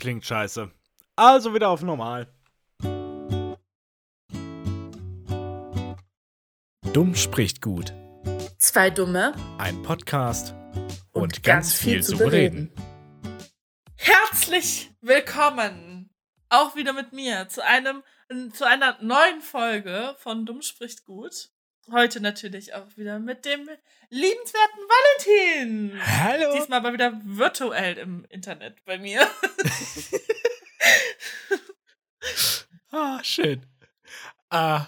Klingt scheiße. Also wieder auf normal. Dumm spricht gut. Zwei Dumme. Ein Podcast und, und ganz, ganz, viel, viel zu bereden. Herzlich willkommen auch wieder mit mir zu einem zu einer neuen Folge von Dumm spricht gut. Heute natürlich auch wieder mit dem liebenswerten Valentin. Hallo. Diesmal aber wieder virtuell im Internet bei mir. ah, schön. Ah,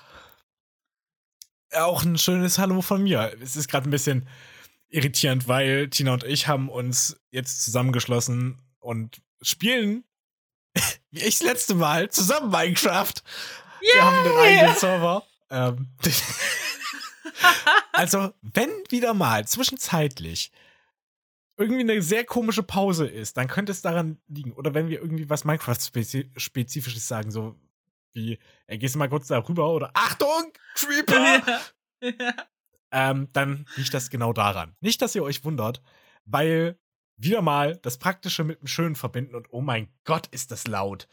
auch ein schönes Hallo von mir. Es ist gerade ein bisschen irritierend, weil Tina und ich haben uns jetzt zusammengeschlossen und spielen, wie ich das letzte Mal, zusammen Minecraft. Yay! Wir haben den eigenen Server. Ähm, also, wenn wieder mal zwischenzeitlich irgendwie eine sehr komische Pause ist, dann könnte es daran liegen. Oder wenn wir irgendwie was Minecraft-Spezifisches sagen, so wie, äh, gehst du mal kurz darüber oder Achtung, Creeper! Ja. Ja. Ähm, dann liegt das genau daran. Nicht, dass ihr euch wundert, weil wieder mal das Praktische mit dem Schönen verbinden und oh mein Gott, ist das laut.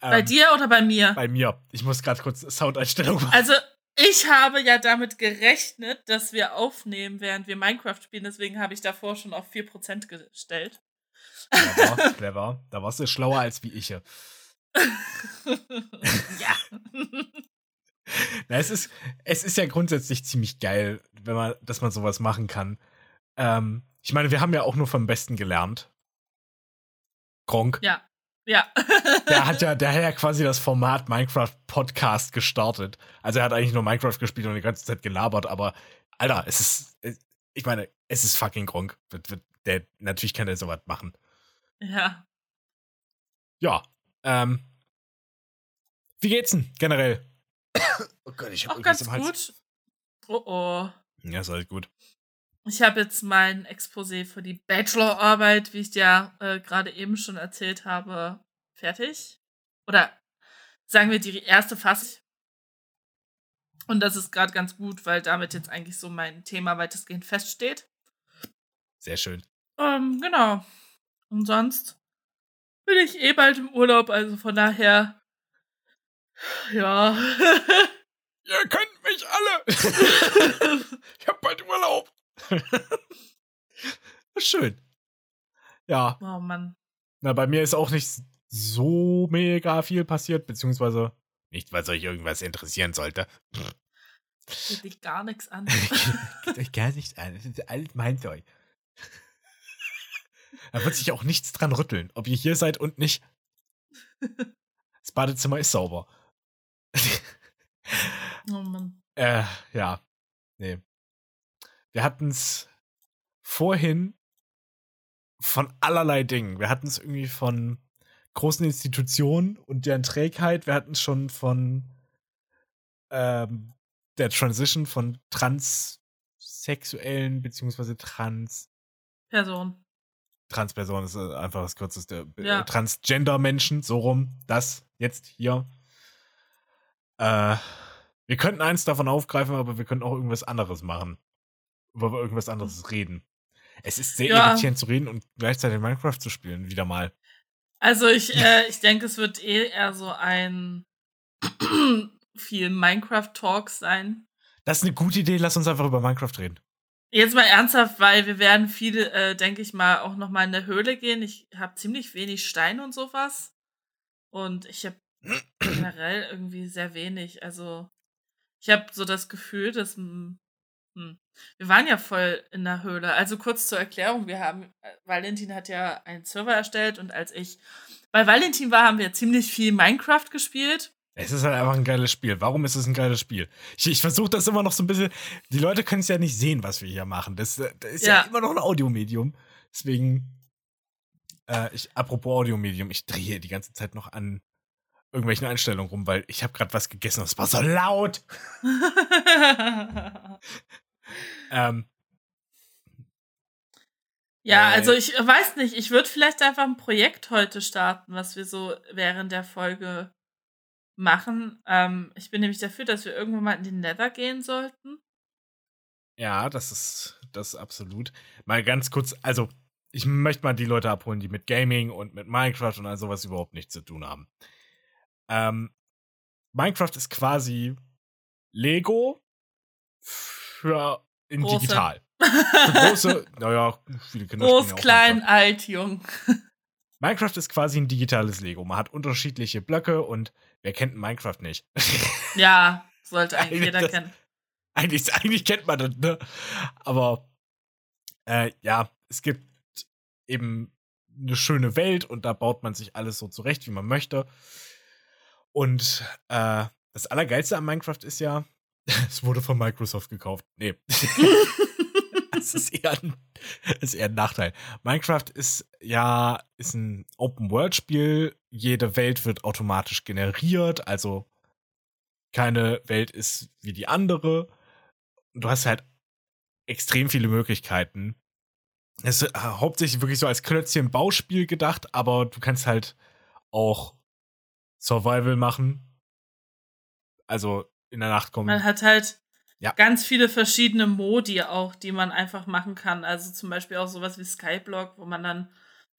Bei ähm, dir oder bei mir? Bei mir. Ich muss gerade kurz Soundeinstellung machen. Also, ich habe ja damit gerechnet, dass wir aufnehmen, während wir Minecraft spielen. Deswegen habe ich davor schon auf 4% gestellt. Clever, clever. Da warst du schlauer als wie ich. ja. Na, es, ist, es ist ja grundsätzlich ziemlich geil, wenn man, dass man sowas machen kann. Ähm, ich meine, wir haben ja auch nur vom Besten gelernt. Gronk. Ja. Ja. der hat ja, der hat ja quasi das Format Minecraft Podcast gestartet. Also er hat eigentlich nur Minecraft gespielt und die ganze Zeit gelabert, aber Alter, es ist, ich meine, es ist fucking Gronk. Der, natürlich kann er sowas machen. Ja. Ja. Ähm. Wie geht's denn generell? oh Gott, ich hab Auch ganz gut. Oh oh. Ja, ist halt gut. Ich habe jetzt mein Exposé für die Bachelorarbeit, wie ich dir äh, gerade eben schon erzählt habe, fertig. Oder sagen wir die erste Fassung. Und das ist gerade ganz gut, weil damit jetzt eigentlich so mein Thema weitestgehend feststeht. Sehr schön. Ähm, genau. Und sonst bin ich eh bald im Urlaub, also von daher. Ja. Ihr könnt mich alle. ich hab bald Urlaub. Schön. Ja. Oh Mann. Na, bei mir ist auch nicht so mega viel passiert, beziehungsweise nicht, weil es euch irgendwas interessieren sollte. Geht dich gar nichts an. Geht euch gar nichts an. Das ist alles mein Zeug. Da wird sich auch nichts dran rütteln, ob ihr hier seid und nicht. Das Badezimmer ist sauber. Oh Mann. Äh, ja. Nee. Wir hatten es vorhin von allerlei Dingen. Wir hatten es irgendwie von großen Institutionen und deren Trägheit. Wir hatten es schon von ähm, der Transition von transsexuellen beziehungsweise trans Personen. Transperson ist äh, einfach das kürzeste. Ja. Transgender-Menschen, so rum. Das jetzt hier. Äh, wir könnten eins davon aufgreifen, aber wir könnten auch irgendwas anderes machen über irgendwas anderes reden. Es ist sehr ja. irritierend zu reden und gleichzeitig Minecraft zu spielen, wieder mal. Also ich, äh, ich denke, es wird eh eher so ein viel Minecraft-Talk sein. Das ist eine gute Idee, lass uns einfach über Minecraft reden. Jetzt mal ernsthaft, weil wir werden viele, äh, denke ich mal, auch noch mal in der Höhle gehen. Ich habe ziemlich wenig Stein und sowas. Und ich habe generell irgendwie sehr wenig. Also ich habe so das Gefühl, dass. Wir waren ja voll in der Höhle. Also kurz zur Erklärung, wir haben, äh, Valentin hat ja einen Server erstellt und als ich bei Valentin war, haben wir ziemlich viel Minecraft gespielt. Es ist halt einfach ein geiles Spiel. Warum ist es ein geiles Spiel? Ich, ich versuche das immer noch so ein bisschen. Die Leute können es ja nicht sehen, was wir hier machen. Das, äh, das ist ja. ja. immer noch ein Audiomedium. Deswegen, äh, ich, apropos Audiomedium, ich drehe die ganze Zeit noch an irgendwelchen Einstellungen rum, weil ich habe gerade was gegessen und es war so laut. ähm, ja, äh, also ich weiß nicht, ich würde vielleicht einfach ein Projekt heute starten, was wir so während der Folge machen. Ähm, ich bin nämlich dafür, dass wir irgendwann mal in den Nether gehen sollten. Ja, das ist das ist absolut. Mal ganz kurz, also ich möchte mal die Leute abholen, die mit Gaming und mit Minecraft und all sowas überhaupt nichts zu tun haben. Ähm, Minecraft ist quasi Lego für in Große. digital. Für große, naja, viele Kinder Groß, klein, Minecraft. alt, jung. Minecraft ist quasi ein digitales Lego. Man hat unterschiedliche Blöcke und wer kennt Minecraft nicht? Ja, sollte eigentlich Eigentlich jeder das- kennen. eigentlich, eigentlich kennt man das, ne? Aber äh, ja, es gibt eben eine schöne Welt und da baut man sich alles so zurecht, wie man möchte. Und äh, das Allergeilste an Minecraft ist ja, es wurde von Microsoft gekauft. Nee. das ist eher, ein, ist eher ein Nachteil. Minecraft ist ja ist ein Open-World-Spiel. Jede Welt wird automatisch generiert, also keine Welt ist wie die andere. Du hast halt extrem viele Möglichkeiten. Es ist äh, hauptsächlich wirklich so als Klötzchen-Bauspiel gedacht, aber du kannst halt auch Survival machen. Also in der Nacht kommen. Man hat halt Ja. ganz viele verschiedene Modi auch, die man einfach machen kann. Also zum Beispiel auch sowas wie Skyblock, wo man dann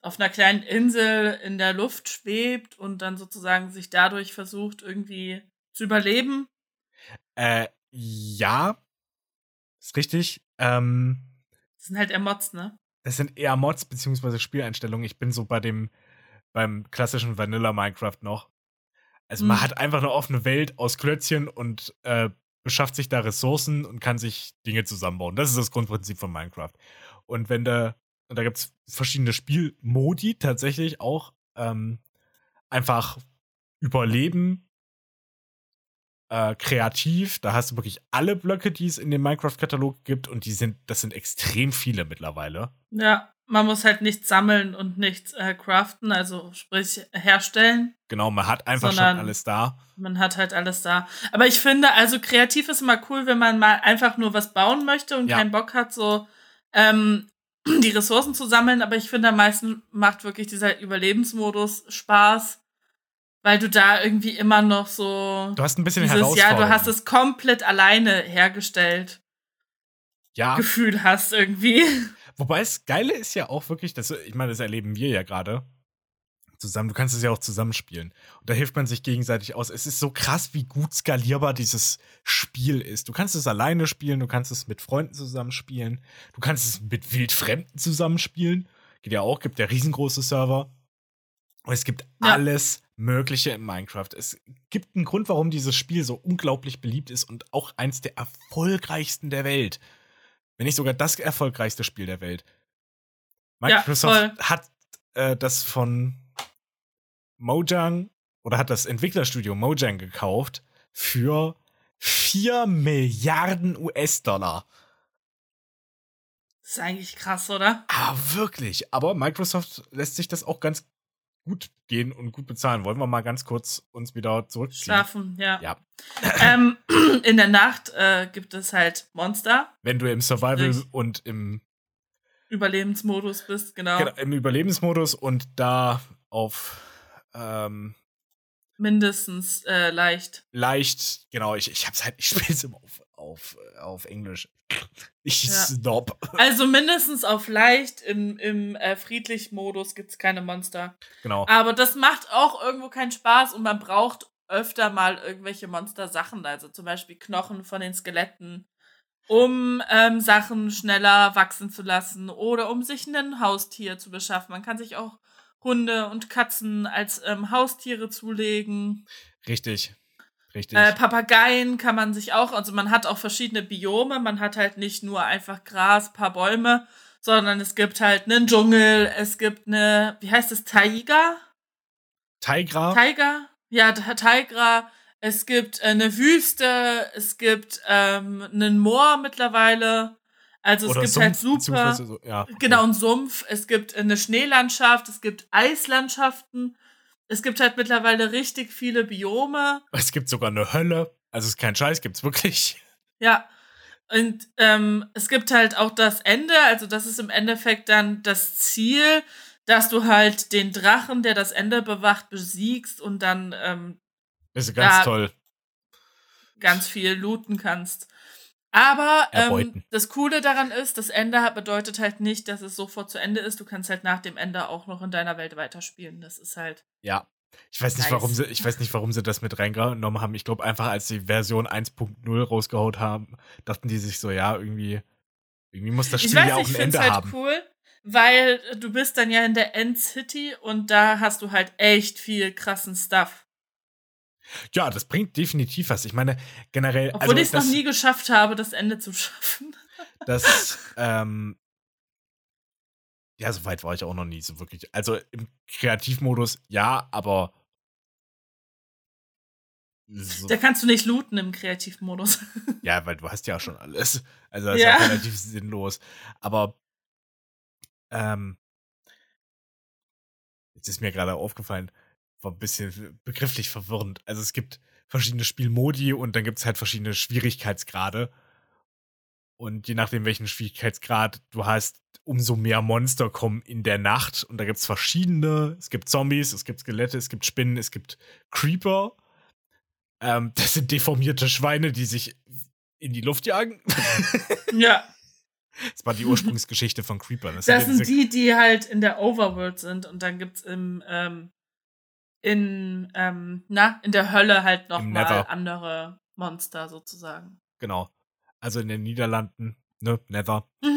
auf einer kleinen Insel in der Luft schwebt und dann sozusagen sich dadurch versucht, irgendwie zu überleben. Äh, ja. Ist richtig. Ähm, Das sind halt eher Mods, ne? das sind eher Mods beziehungsweise Spieleinstellungen. Ich bin so bei dem, beim klassischen Vanilla Minecraft noch. Also man Mhm. hat einfach eine offene Welt aus Klötzchen und äh, beschafft sich da Ressourcen und kann sich Dinge zusammenbauen. Das ist das Grundprinzip von Minecraft. Und wenn da, und da gibt es verschiedene Spielmodi tatsächlich auch, ähm, einfach überleben, äh, kreativ. Da hast du wirklich alle Blöcke, die es in dem Minecraft-Katalog gibt und die sind, das sind extrem viele mittlerweile. Ja, man muss halt nichts sammeln und nichts äh, craften, also sprich herstellen. Genau, man hat einfach schon alles da. Man hat halt alles da. Aber ich finde, also kreativ ist immer cool, wenn man mal einfach nur was bauen möchte und Ja. keinen Bock hat, so ähm, die Ressourcen zu sammeln. Aber ich finde, am meisten macht wirklich dieser Überlebensmodus Spaß, weil du da irgendwie immer noch so Du hast ein bisschen dieses, ja, du hast es komplett alleine hergestellt, Ja, Gefühl hast irgendwie. Wobei es Geile ist ja auch wirklich, das, ich meine, das erleben wir ja gerade zusammen. Du kannst es ja auch zusammenspielen. Und da hilft man sich gegenseitig aus. Es ist so krass, wie gut skalierbar dieses Spiel ist. Du kannst es alleine spielen, du kannst es mit Freunden zusammenspielen, du kannst es mit Wildfremden zusammenspielen. Geht ja auch, gibt ja riesengroße Server. Und es gibt Ja. alles Mögliche in Minecraft. Es gibt einen Grund, warum dieses Spiel so unglaublich beliebt ist und auch eins der erfolgreichsten der Welt. Wenn nicht sogar das erfolgreichste Spiel der Welt. Ja, Microsoft voll. hat äh, das von Mojang oder hat das Entwicklerstudio Mojang gekauft für 4 Milliarden US-Dollar. Ist eigentlich krass, oder? Ah, wirklich. Aber Microsoft lässt sich das auch ganz gut gehen und gut bezahlen. Wollen wir mal ganz kurz uns wieder zurückziehen? Schlafen, ja. Ja. ähm, in der Nacht äh, gibt es halt Monster, Wenn du im Survival Richtig. und im, Überlebensmodus bist, genau. genau, im Überlebensmodus und da auf ähm, Mindestens äh, leicht. leicht, genau, ich, ich hab's halt, ich spiel's immer auf, auf, äh, auf Englisch. Ich Ja. snob. Also mindestens auf leicht. Im, im äh, Friedlich-Modus gibt es keine Monster. Genau. Aber das macht auch irgendwo keinen Spaß und man braucht öfter mal irgendwelche Monster-Sachen. Also zum Beispiel Knochen von den Skeletten, um ähm, Sachen schneller wachsen zu lassen oder um sich ein Haustier zu beschaffen. Man kann sich auch Hunde und Katzen als ähm, Haustiere zulegen. Richtig. Richtig. Äh, Papageien kann man sich auch, also man hat auch verschiedene Biome. Man hat halt nicht nur einfach Gras, paar Bäume, sondern es gibt halt einen Dschungel, es gibt eine, wie heißt es, Taiga? Tigra. Tiger? Ja, Ta- Taiga. Es gibt äh, eine Wüste, es gibt ähm, einen Moor mittlerweile. Also es oder gibt Sumpf, halt super. So, ja, Genau, ein Sumpf. Es gibt eine Schneelandschaft, es gibt Eislandschaften. Es gibt halt mittlerweile richtig viele Biome. Es gibt sogar eine Hölle. Also es ist kein Scheiß, gibt's wirklich. Ja. Und ähm, es gibt halt auch das Ende, also das ist im Endeffekt dann das Ziel, dass du halt den Drachen, der das Ende bewacht, besiegst und dann ähm, ist ganz Ja. toll. ganz viel looten kannst. Aber ähm, das Coole daran ist, das Ende bedeutet halt nicht, dass es sofort zu Ende ist. Du kannst halt nach dem Ende auch noch in deiner Welt weiterspielen. Das ist halt. Ja. Ich weiß nicht, nice. warum sie, ich weiß nicht, warum sie das mit reingenommen haben. Ich glaube einfach, als sie Version 1.0 rausgehaut haben, dachten die sich so, ja, irgendwie, irgendwie muss das Spiel weiß, ja auch ein Ende halt haben. cool, weil du bist dann ja in der End City und da hast du halt echt viel krassen Stuff. Ja, das bringt definitiv was. Ich meine, generell. Obwohl also, ich es noch nie geschafft habe, das Ende zu schaffen. Das, ähm, ja, so weit war ich auch noch nie so wirklich. Also im Kreativmodus ja, aber. So. Da kannst du nicht looten im Kreativmodus. Ja, weil du hast ja schon alles. Also das ja. ist ja relativ sinnlos. Aber ähm, jetzt ist mir gerade aufgefallen, war ein bisschen begrifflich verwirrend. Also es gibt verschiedene Spielmodi und dann gibt es halt verschiedene Schwierigkeitsgrade. Und je nachdem, welchen Schwierigkeitsgrad du hast, umso mehr Monster kommen in der Nacht. Und da gibt es verschiedene. Es gibt Zombies, es gibt Skelette, es gibt Spinnen, es gibt Creeper. Ähm, das sind deformierte Schweine, die sich in die Luft jagen. Ja. Das war die Ursprungsgeschichte von Creeper. Das, das sind, die, die halt in der Overworld sind. Und dann gibt es im ähm, in, ähm, na, in der Hölle halt noch mal andere Monster sozusagen. Genau. Also in den Niederlanden, ne, Nether.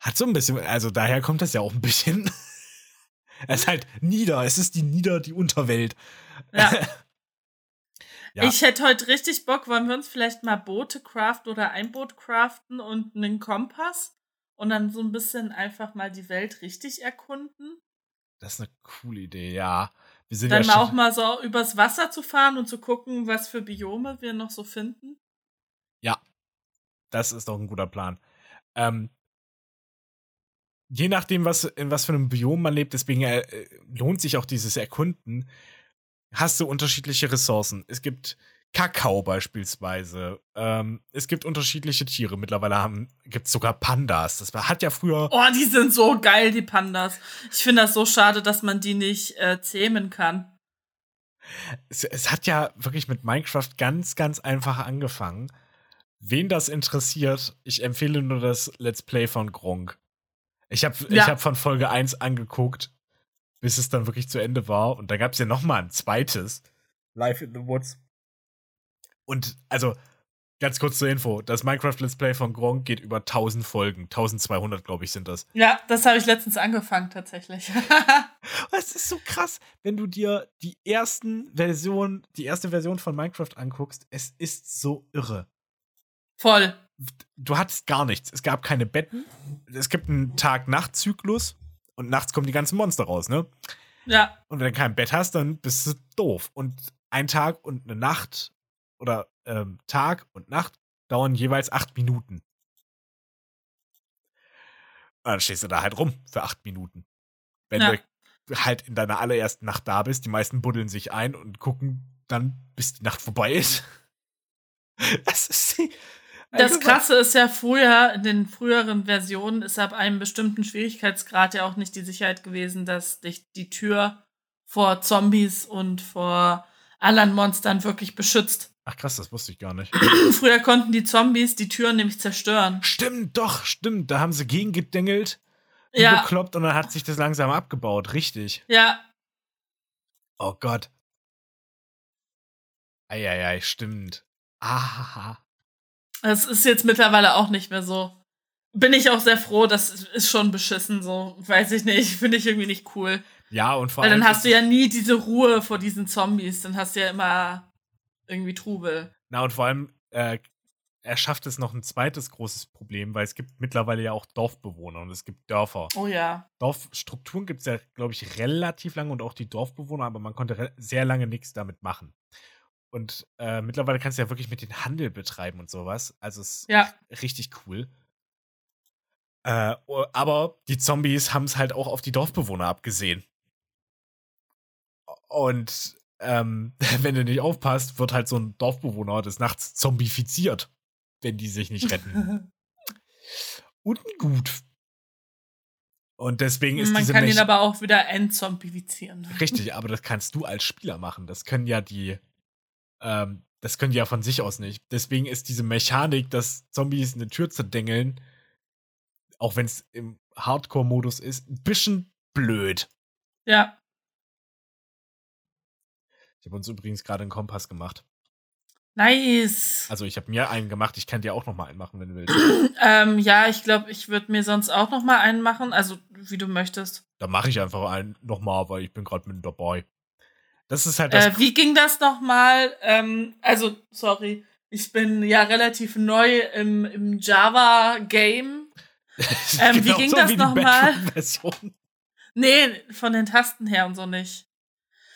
Hat so ein bisschen, also daher kommt das ja auch ein bisschen. es ist halt nieder, es ist die Nieder, die Unterwelt. Ja. ja. Ich hätte heute richtig Bock, wollen wir uns vielleicht mal Boote craften oder ein Boot craften und einen Kompass und dann so ein bisschen einfach mal die Welt richtig erkunden? Das ist eine coole Idee, ja. Wir sind Dann ja auch mal so übers Wasser zu fahren und zu gucken, was für Biome wir noch so finden. Ja, das ist doch ein guter Plan. Ähm, je nachdem, was, in was für einem Biom man lebt, deswegen äh, lohnt sich auch dieses Erkunden, hast du unterschiedliche Ressourcen. Es gibt Kakao beispielsweise. Ähm, es gibt unterschiedliche Tiere. Mittlerweile gibt es sogar Pandas. Das hat ja früher. Oh, die sind so geil, die Pandas. Ich finde das so schade, dass man die nicht äh, zähmen kann. Es, es, hat ja wirklich mit Minecraft ganz, ganz einfach angefangen. Wen das interessiert, ich empfehle nur das Let's Play von Gronk. Ich habe ja. hab von Folge 1 angeguckt, bis es dann wirklich zu Ende war. Und da gab es ja noch mal ein zweites. Live in the Woods. Und also, ganz kurz zur Info: Das Minecraft Let's Play von Gronk geht über 1000 Folgen. 1200, glaube ich, sind das. Ja, das habe ich letztens angefangen, tatsächlich. es ist so krass, wenn du dir die ersten Version, die erste Version von Minecraft anguckst. Es ist so irre. Voll. Du hattest gar nichts. Es gab keine Betten. Es gibt einen Tag-Nacht-Zyklus und nachts kommen die ganzen Monster raus, ne? Ja. Und wenn du kein Bett hast, dann bist du doof. Und ein Tag und eine Nacht oder ähm, Tag und Nacht dauern jeweils acht Minuten. Und dann stehst du da halt rum für acht Minuten. Wenn ja. du halt in deiner allerersten Nacht da bist, die meisten buddeln sich ein und gucken dann, bis die Nacht vorbei ist. Das ist die. Das Krasse ist ja früher, in den früheren Versionen ist ab einem bestimmten Schwierigkeitsgrad ja auch nicht die Sicherheit gewesen, dass dich die Tür vor Zombies und vor anderen Monstern wirklich beschützt. Ach krass, das wusste ich gar nicht. Früher konnten die Zombies die Türen nämlich zerstören. Stimmt, doch, stimmt. Da haben sie gegengedengelt, ja. gekloppt und dann hat sich das langsam abgebaut. Richtig. Ja. Oh Gott. Eieiei, stimmt. Ah. Es ist jetzt mittlerweile auch nicht mehr so. Bin ich auch sehr froh, das ist schon beschissen so. Weiß ich nicht, finde ich irgendwie nicht cool. Ja, und vor allem. Weil dann hast du ja nie diese Ruhe vor diesen Zombies. Dann hast du ja immer irgendwie Trubel. Na, und vor allem, äh, er schafft es noch ein zweites großes Problem, weil es gibt mittlerweile ja auch Dorfbewohner und es gibt Dörfer. Oh ja. Dorfstrukturen gibt es ja, glaube ich, relativ lange und auch die Dorfbewohner, aber man konnte sehr lange nichts damit machen. Und äh, mittlerweile kannst du ja wirklich mit den Handel betreiben und sowas. Also es ist ja. richtig cool. Äh, aber die Zombies haben es halt auch auf die Dorfbewohner abgesehen. Und ähm, wenn du nicht aufpasst, wird halt so ein Dorfbewohner des Nachts zombifiziert, wenn die sich nicht retten. Ungut. Und deswegen ist Man diese kann Mech ihn aber auch wieder entzombifizieren. Richtig, aber das kannst du als Spieler machen. Das können ja die Ähm, das können die ja von sich aus nicht. Deswegen ist diese Mechanik, dass Zombies eine Tür zerdengeln, auch wenn es im Hardcore-Modus ist, ein bisschen blöd. Ja. Ich habe uns übrigens gerade einen Kompass gemacht. Nice. Also ich habe mir einen gemacht. Ich kann dir auch noch mal einen machen, wenn du willst. ähm, ja, ich glaube, ich würde mir sonst auch noch mal einen machen. Also wie du möchtest. Dann mache ich einfach einen noch mal, weil ich bin gerade mit dabei. Das ist halt das. Äh, wie ging das noch mal? Ähm, also sorry, ich bin ja relativ neu im, im Java-Game. ähm, wie ging so das nochmal? Nee, von den Tasten her und so nicht.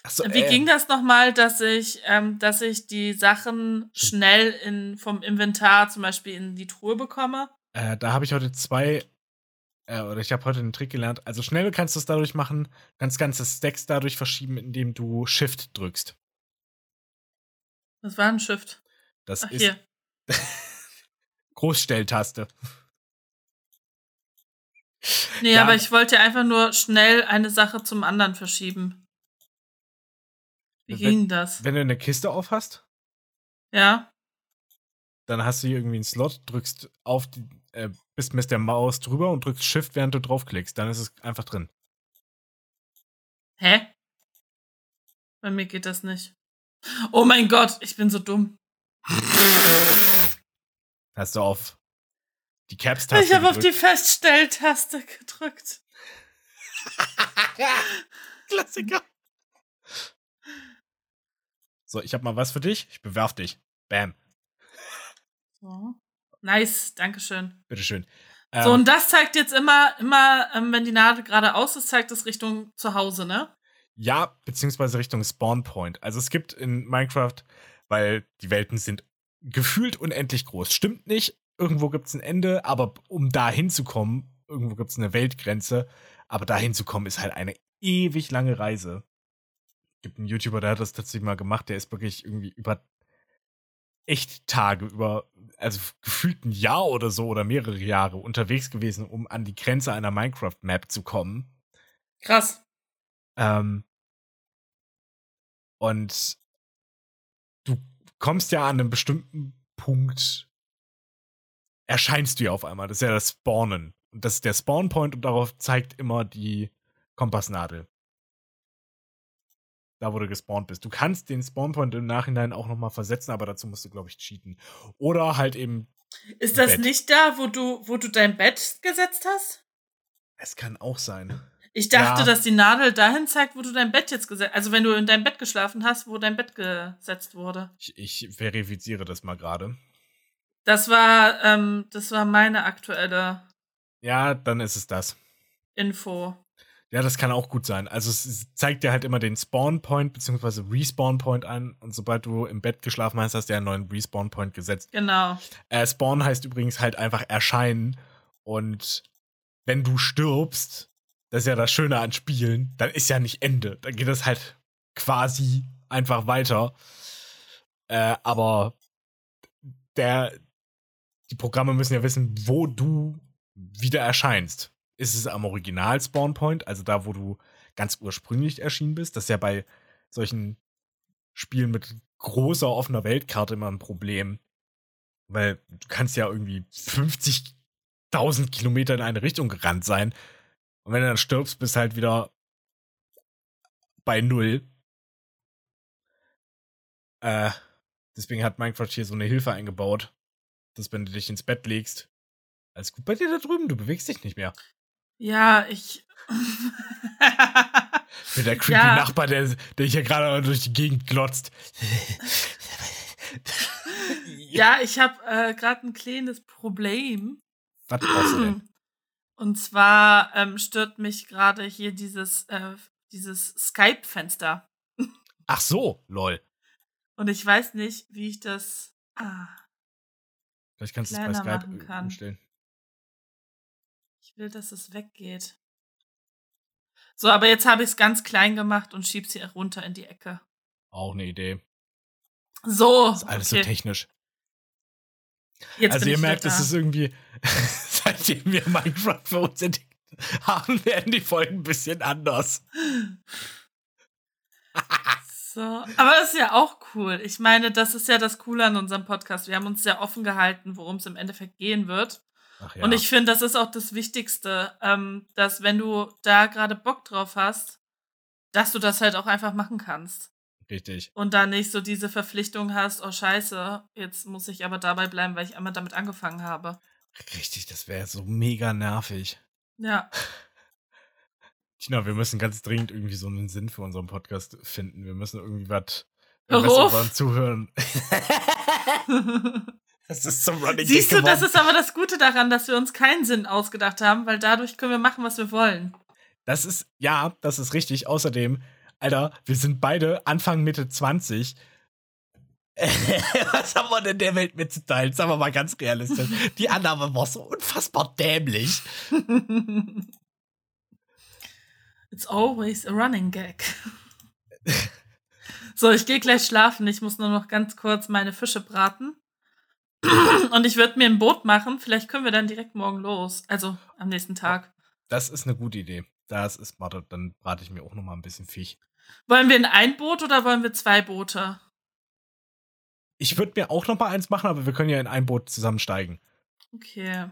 So, Wie äh, ging das nochmal, dass ich, ähm, dass ich die Sachen schnell in, vom Inventar zum Beispiel in die Truhe bekomme? Äh, da habe ich heute zwei, äh, oder ich habe heute einen Trick gelernt. Also schnell kannst du es dadurch machen, ganz ganze Stacks dadurch verschieben, indem du Shift drückst. Was war ein Shift? Das Ach, ist hier. Großstelltaste. Nee, ja, aber ich wollte einfach nur schnell eine Sache zum anderen verschieben. Wie wenn, ging das? Wenn du eine Kiste auf hast? Ja. Dann hast du hier irgendwie einen Slot, drückst auf die, äh, bist mit der Maus drüber und drückst Shift, während du draufklickst. Dann ist es einfach drin. Hä? Bei mir geht das nicht. Oh mein Gott, ich bin so dumm. Hast du auf die Caps-Taste Ich habe auf die Feststelltaste gedrückt. Klassiker. So, ich habe mal was für dich. Ich bewerf dich. Bam. So. Nice, Dankeschön. Bitteschön. Ähm, so, und das zeigt jetzt immer, immer, ähm, wenn die Nadel geradeaus ist, zeigt es Richtung zu Hause, ne? Ja, beziehungsweise Richtung Spawn Point. Also es gibt in Minecraft, weil die Welten sind gefühlt unendlich groß. Stimmt nicht, irgendwo gibt es ein Ende, aber um da hinzukommen, irgendwo gibt es eine Weltgrenze, aber da hinzukommen ist halt eine ewig lange Reise. Gibt einen YouTuber, der hat das tatsächlich mal gemacht, der ist wirklich irgendwie über echt Tage, über, also gefühlt ein Jahr oder so oder mehrere Jahre unterwegs gewesen, um an die Grenze einer Minecraft-Map zu kommen. Krass. Ähm, und du kommst ja an einem bestimmten Punkt erscheinst du ja auf einmal. Das ist ja das Spawnen. Und das ist der Spawnpoint und darauf zeigt immer die Kompassnadel. Da, wo du gespawnt bist. Du kannst den Spawnpoint im Nachhinein auch nochmal versetzen, aber dazu musst du, glaube ich, cheaten. Oder halt eben. Ist das Bett. nicht da, wo du, wo du dein Bett gesetzt hast? Es kann auch sein. Ich dachte, ja. dass die Nadel dahin zeigt, wo du dein Bett jetzt gesetzt Also, wenn du in dein Bett geschlafen hast, wo dein Bett gesetzt wurde. Ich, ich verifiziere das mal gerade. Das war, ähm, das war meine aktuelle. Ja, dann ist es das. Info. Ja, das kann auch gut sein. Also es zeigt dir halt immer den Spawn Point bzw. Respawn Point an und sobald du im Bett geschlafen hast, hast du ja einen neuen Respawn Point gesetzt. Genau. Äh, Spawn heißt übrigens halt einfach erscheinen und wenn du stirbst, das ist ja das Schöne an Spielen, dann ist ja nicht Ende. Dann geht es halt quasi einfach weiter. Äh, aber der, die Programme müssen ja wissen, wo du wieder erscheinst. Ist es am Original Spawnpoint, also da, wo du ganz ursprünglich erschienen bist? Das ist ja bei solchen Spielen mit großer offener Weltkarte immer ein Problem. Weil du kannst ja irgendwie 50.000 Kilometer in eine Richtung gerannt sein. Und wenn du dann stirbst, bist halt wieder bei Null. Äh, deswegen hat Minecraft hier so eine Hilfe eingebaut, dass wenn du dich ins Bett legst, alles gut bei dir da drüben, du bewegst dich nicht mehr. Ja, ich. Mit der creepy ja. Nachbar, der, der hier gerade durch die Gegend glotzt. ja, ich habe äh, gerade ein kleines Problem. Was brauchst du denn? Und zwar ähm, stört mich gerade hier dieses, äh, dieses Skype-Fenster. Ach so, lol. Und ich weiß nicht, wie ich das. Ah, Vielleicht kannst du es bei Skype kann. umstellen. Ich will, dass es weggeht. So, aber jetzt habe ich es ganz klein gemacht und schiebe sie runter in die Ecke. Auch eine Idee. So. Das ist alles okay. so technisch. Jetzt also ihr merkt, es ist irgendwie, seitdem wir Minecraft für uns entdeckt haben, werden die Folgen ein bisschen anders. So, aber das ist ja auch cool. Ich meine, das ist ja das Coole an unserem Podcast. Wir haben uns sehr offen gehalten, worum es im Endeffekt gehen wird. Ja. Und ich finde, das ist auch das Wichtigste, ähm, dass wenn du da gerade Bock drauf hast, dass du das halt auch einfach machen kannst. Richtig. Und dann nicht so diese Verpflichtung hast, oh scheiße, jetzt muss ich aber dabei bleiben, weil ich einmal damit angefangen habe. Richtig, das wäre so mega nervig. Ja. Tina, wir müssen ganz dringend irgendwie so einen Sinn für unseren Podcast finden. Wir müssen irgendwie was beim Zuhören. das ist so running Siehst du, das ist aber das Gute daran, dass wir uns keinen Sinn ausgedacht haben, weil dadurch können wir machen, was wir wollen. Das ist, ja, das ist richtig. Außerdem, Alter, wir sind beide Anfang, Mitte 20. was haben wir denn der Welt mitzuteilen? Sagen wir mal ganz realistisch. Die Annahme war so unfassbar dämlich. It's always a running gag. so, ich gehe gleich schlafen. Ich muss nur noch ganz kurz meine Fische braten. Und ich würde mir ein Boot machen. Vielleicht können wir dann direkt morgen los. Also am nächsten Tag. Das ist eine gute Idee. Das ist, warte, dann brate ich mir auch noch mal ein bisschen Fisch. Wollen wir in ein Boot oder wollen wir zwei Boote? Ich würde mir auch noch mal eins machen, aber wir können ja in ein Boot zusammensteigen. Okay.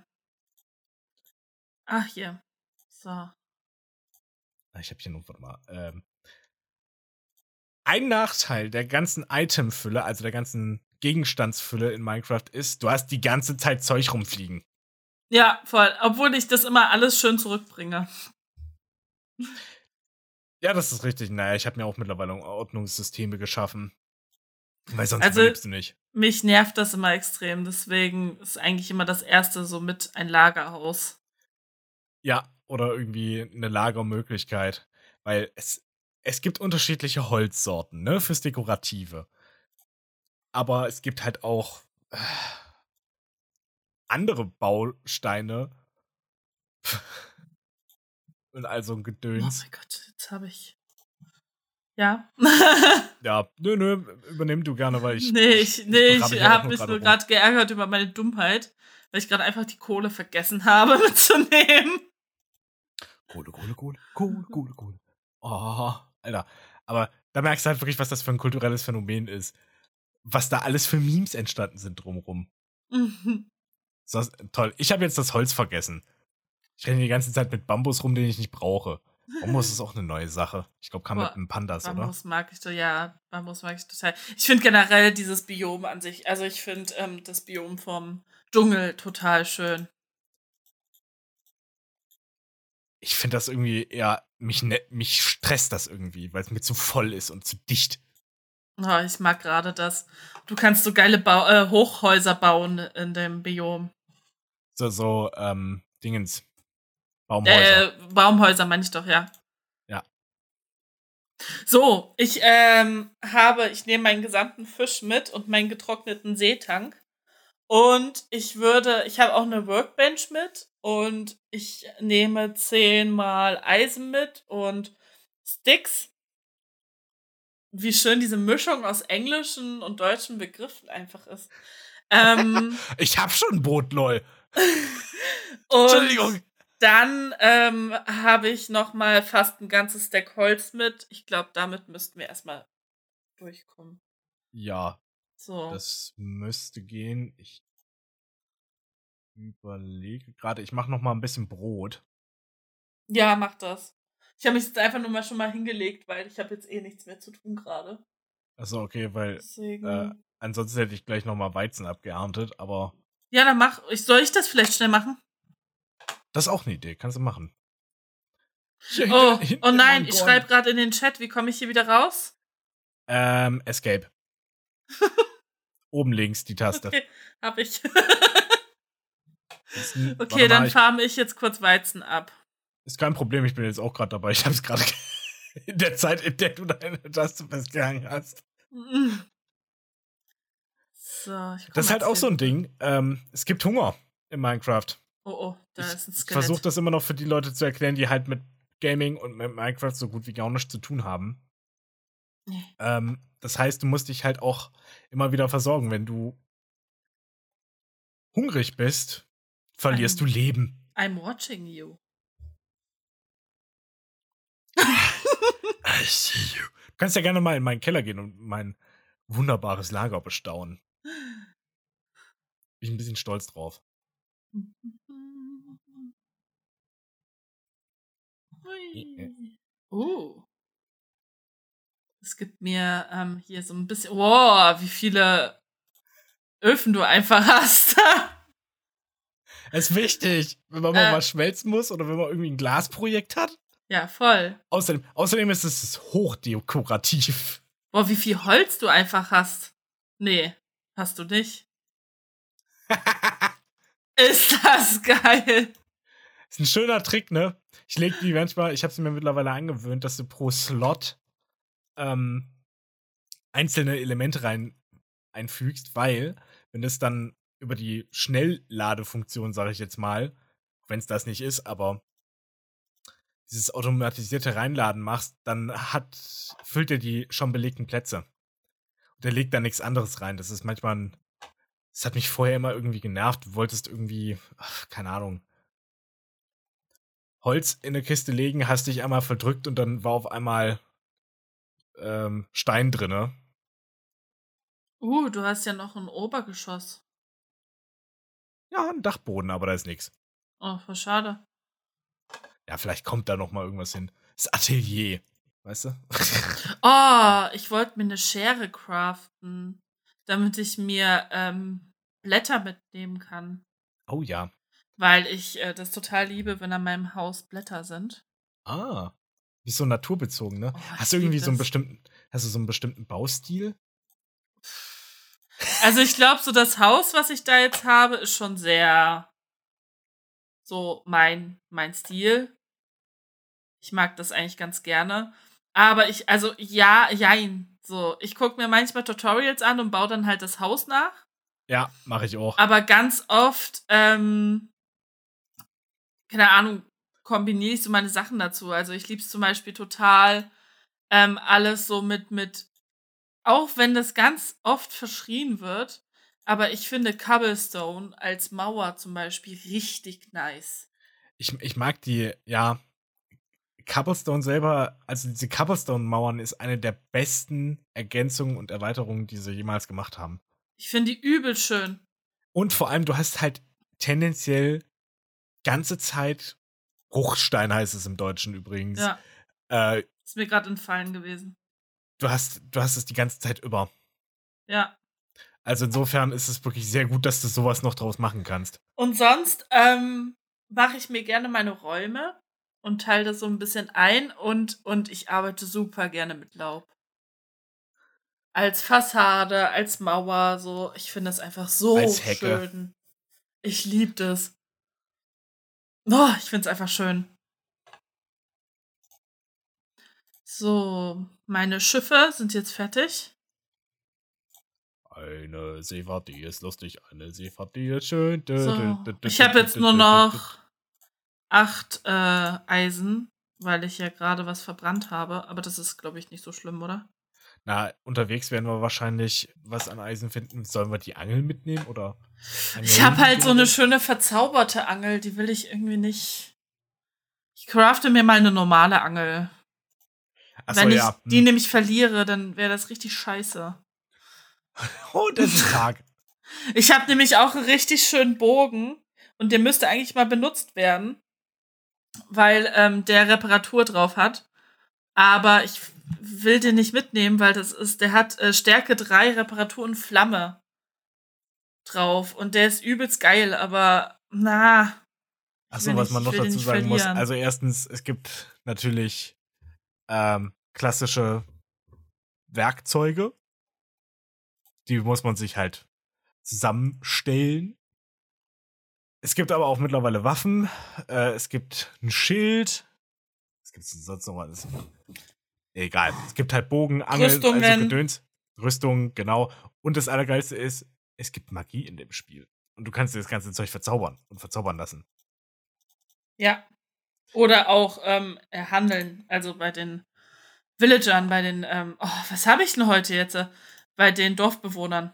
Ach, hier. So. Ah, ich habe hier noch, warte mal. Ähm, ein Nachteil der ganzen Itemfülle, also der ganzen Gegenstandsfülle in Minecraft ist, du hast die ganze Zeit Zeug rumfliegen. Ja, voll. Obwohl ich das immer alles schön zurückbringe. Ja, das ist richtig. Naja, ich habe mir auch mittlerweile Ordnungssysteme geschaffen. Weil sonst also, du nicht. Mich nervt das immer extrem. Deswegen ist eigentlich immer das erste so mit ein Lagerhaus. Ja, oder irgendwie eine Lagermöglichkeit. Weil es, es gibt unterschiedliche Holzsorten, ne, fürs Dekorative. Aber es gibt halt auch äh, andere Bausteine. Und also ein Gedöns. Oh mein Gott, jetzt habe ich. Ja. ja, nö, nö, übernimm du gerne, weil ich. Nee, ich, nee, ich, ich habe mich nur gerade geärgert über meine Dummheit, weil ich gerade einfach die Kohle vergessen habe mitzunehmen. Kohle, Kohle, Kohle, Kohle, Kohle, Kohle. Oh, Alter. Aber da merkst du halt wirklich, was das für ein kulturelles Phänomen ist. Was da alles für Memes entstanden sind drumrum. Mhm. So, toll. Ich habe jetzt das Holz vergessen. Ich renne die ganze Zeit mit Bambus rum, den ich nicht brauche. Bambus ist auch eine neue Sache. Ich glaube, kam Boah, mit einem Pandas, Bambus oder? Bambus mag ich, ja. Bambus mag ich total. Ich finde generell dieses Biom an sich, also ich finde ähm, das Biom vom Dschungel total schön ich finde das irgendwie eher, mich, ne, mich stresst das irgendwie, weil es mir zu voll ist und zu dicht. Oh, ich mag gerade das. Du kannst so geile Bau äh, Hochhäuser bauen in dem Biom. So, so, ähm, Dingens. Baumhäuser. Äh, Baumhäuser meine ich doch, ja. Ja. So, ich ähm, habe, ich nehme meinen gesamten Fisch mit und meinen getrockneten Seetank. Und ich würde, ich habe auch eine Workbench mit und ich nehme zehnmal Eisen mit und Sticks. Wie schön diese Mischung aus englischen und deutschen Begriffen einfach ist. Ähm, ich hab schon Boot, lol. Entschuldigung. Dann ähm, habe ich noch mal fast ein ganzes Stack Holz mit. Ich glaube, damit müssten wir erstmal durchkommen. Ja, so. Das müsste gehen. Ich überlege gerade, ich mache noch mal ein bisschen Brot. Ja, mach das. Ich habe mich jetzt einfach nur mal schon mal hingelegt, weil ich habe jetzt eh nichts mehr zu tun gerade. Achso, okay, weil äh, ansonsten hätte ich gleich noch mal Weizen abgeerntet, aber. Ja, dann mach. Ich, soll ich das vielleicht schnell machen? Das ist auch eine Idee, kannst du machen. Oh, oh nein, ich schreibe gerade in den Chat, wie komme ich hier wieder raus? Ähm, Escape. Oben links die Taste. Okay, hab ich. okay, dann farme ich jetzt kurz Weizen ab. Ist kein Problem, ich bin jetzt auch gerade dabei. Ich habe es gerade in der Zeit, in der du deine Taste festgehangen hast. So, das ist halt auch so ein Ding. Ähm, es gibt Hunger in Minecraft. Oh, oh, da ich, ist ein Skelett. Ich versuche das immer noch für die Leute zu erklären, die halt mit Gaming und mit Minecraft so gut wie gar nichts zu tun haben. Nee. Ähm, das heißt, du musst dich halt auch immer wieder versorgen. Wenn du hungrig bist, verlierst I'm, du Leben. I'm watching you. I see you. Du kannst ja gerne mal in meinen Keller gehen und mein wunderbares Lager bestaunen. Bin ich ein bisschen stolz drauf. Oh. Es gibt mir ähm, hier so ein bisschen. Wow, wie viele Öfen du einfach hast. ist wichtig, wenn man äh, mal was schmelzen muss oder wenn man irgendwie ein Glasprojekt hat. Ja, voll. Außerdem, außerdem ist es hochdekorativ. Boah, wie viel Holz du einfach hast. Nee, hast du nicht. ist das geil. Ist ein schöner Trick, ne? Ich leg die manchmal, ich habe sie mir mittlerweile angewöhnt, dass du pro Slot ähm, einzelne Elemente rein einfügst, weil, wenn es dann über die Schnellladefunktion, sage ich jetzt mal, wenn es das nicht ist, aber dieses automatisierte Reinladen machst, dann hat, füllt er die schon belegten Plätze. Und er legt da nichts anderes rein. Das ist manchmal ein. Das hat mich vorher immer irgendwie genervt. Du wolltest irgendwie, ach, keine Ahnung, Holz in eine Kiste legen, hast dich einmal verdrückt und dann war auf einmal ähm, Stein drinne. Uh, du hast ja noch ein Obergeschoss. Ja, ein Dachboden, aber da ist nichts. Oh, voll schade. Ja, vielleicht kommt da noch mal irgendwas hin. Das Atelier, weißt du? oh, ich wollte mir eine Schere craften, damit ich mir ähm, Blätter mitnehmen kann. Oh ja. Weil ich äh, das total liebe, wenn an meinem Haus Blätter sind. Ah. Wie so naturbezogen, ne? Oh, hast du irgendwie so einen bestimmten, hast du so einen bestimmten Baustil? Also ich glaube, so das Haus, was ich da jetzt habe, ist schon sehr so mein, mein Stil. Ich mag das eigentlich ganz gerne. Aber ich, also ja, jein. So, ich gucke mir manchmal Tutorials an und baue dann halt das Haus nach. Ja, mache ich auch. Aber ganz oft, ähm, keine Ahnung, kombiniere ich so meine Sachen dazu. Also ich liebe es zum Beispiel total, ähm, alles so mit, mit auch wenn das ganz oft verschrien wird, aber ich finde Cobblestone als Mauer zum Beispiel richtig nice. Ich, ich mag die, ja. Cobblestone selber, also diese Cobblestone-Mauern ist eine der besten Ergänzungen und Erweiterungen, die sie jemals gemacht haben. Ich finde die übel schön. Und vor allem, du hast halt tendenziell ganze Zeit, Bruchstein heißt es im Deutschen übrigens. Ja. Äh, ist mir gerade entfallen gewesen du hast, du hast es die ganze Zeit über. Ja. Also insofern ist es wirklich sehr gut, dass du sowas noch draus machen kannst. Und sonst ähm, mache ich mir gerne meine Räume und teile das so ein bisschen ein und, und ich arbeite super gerne mit Laub. Als Fassade, als Mauer, so. Ich finde das einfach so als Hecke. schön. Ich liebe das. Oh, ich finde es einfach schön. So, meine Schiffe sind jetzt fertig. Eine Seefahrt, die ist lustig, eine Seefahrt, die ist schön. So, ich habe jetzt nur noch acht äh, Eisen, weil ich ja gerade was verbrannt habe. Aber das ist, glaube ich, nicht so schlimm, oder? Na, unterwegs werden wir wahrscheinlich was an Eisen finden. Sollen wir die Angel mitnehmen oder? Ich habe halt so eine schöne verzauberte Angel, die will ich irgendwie nicht. Ich crafte mir mal eine normale Angel. Achso, Wenn ich ja. die hm. nämlich verliere, dann wäre das richtig scheiße. oh, das ist stark. Ich habe nämlich auch einen richtig schönen Bogen und der müsste eigentlich mal benutzt werden, weil ähm, der Reparatur drauf hat. Aber ich will den nicht mitnehmen, weil das ist, der hat äh, Stärke 3, Reparatur und Flamme drauf. Und der ist übelst geil, aber na. Achso, was man noch dazu sagen muss. Also erstens, es gibt natürlich ähm, klassische Werkzeuge. Die muss man sich halt zusammenstellen. Es gibt aber auch mittlerweile Waffen. Äh, es gibt ein Schild. Was gibt es denn sonst noch alles? Egal. Es gibt halt Bogen, Angel, Rüstungen. also Gedöns. Rüstung, genau. Und das Allergeilste ist, es gibt Magie in dem Spiel. Und du kannst dir das ganze Zeug verzaubern und verzaubern lassen. Ja. Oder auch ähm, handeln. Also bei den Villagern, bei den, ähm, oh, was habe ich denn heute jetzt? Bei den Dorfbewohnern.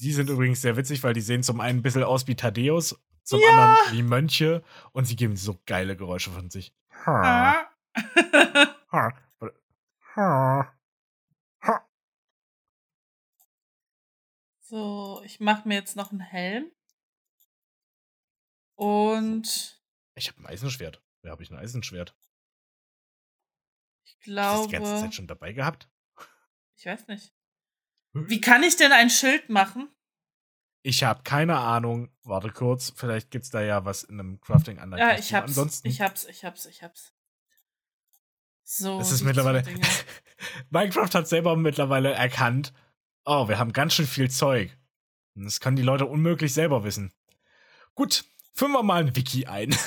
Die sind übrigens sehr witzig, weil die sehen zum einen ein bisschen aus wie Thaddeus, zum ja. anderen wie Mönche und sie geben so geile Geräusche von sich. Ha. Ha. Ha. So, ich mache mir jetzt noch einen Helm. Und Ich habe ein Eisenschwert. Wer habe ich ein Eisenschwert? ich Hab ich das die ganze glaube, Zeit schon dabei gehabt? ich weiß nicht. Wie kann ich denn ein Schild machen? Ich habe keine Ahnung. Warte kurz. Vielleicht gibt's da ja was in einem Crafting-Anleitung. Ja, ich hab's. Ansonsten, Ich hab's, ich hab's, ich hab's. So. es ist mittlerweile. Minecraft hat selber mittlerweile erkannt, oh, wir haben ganz schön viel Zeug. Das können die Leute unmöglich selber wissen. Gut, führen wir mal ein Wiki ein.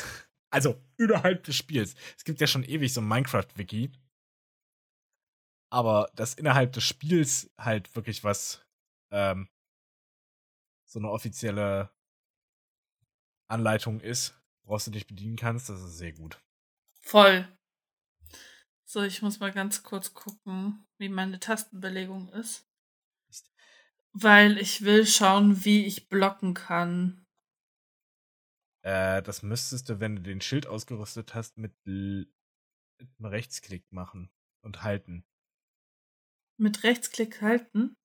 Also innerhalb des Spiels. Es gibt ja schon ewig so ein Minecraft-Wiki. Aber dass innerhalb des Spiels halt wirklich was, ähm, so eine offizielle Anleitung ist, woraus du dich bedienen kannst, das ist sehr gut. Voll. So, ich muss mal ganz kurz gucken, wie meine Tastenbelegung ist. Weil ich will schauen, wie ich blocken kann. Äh, das müsstest du, wenn du den Schild ausgerüstet hast, mit, L mit einem Rechtsklick machen und halten. Mit Rechtsklick halten.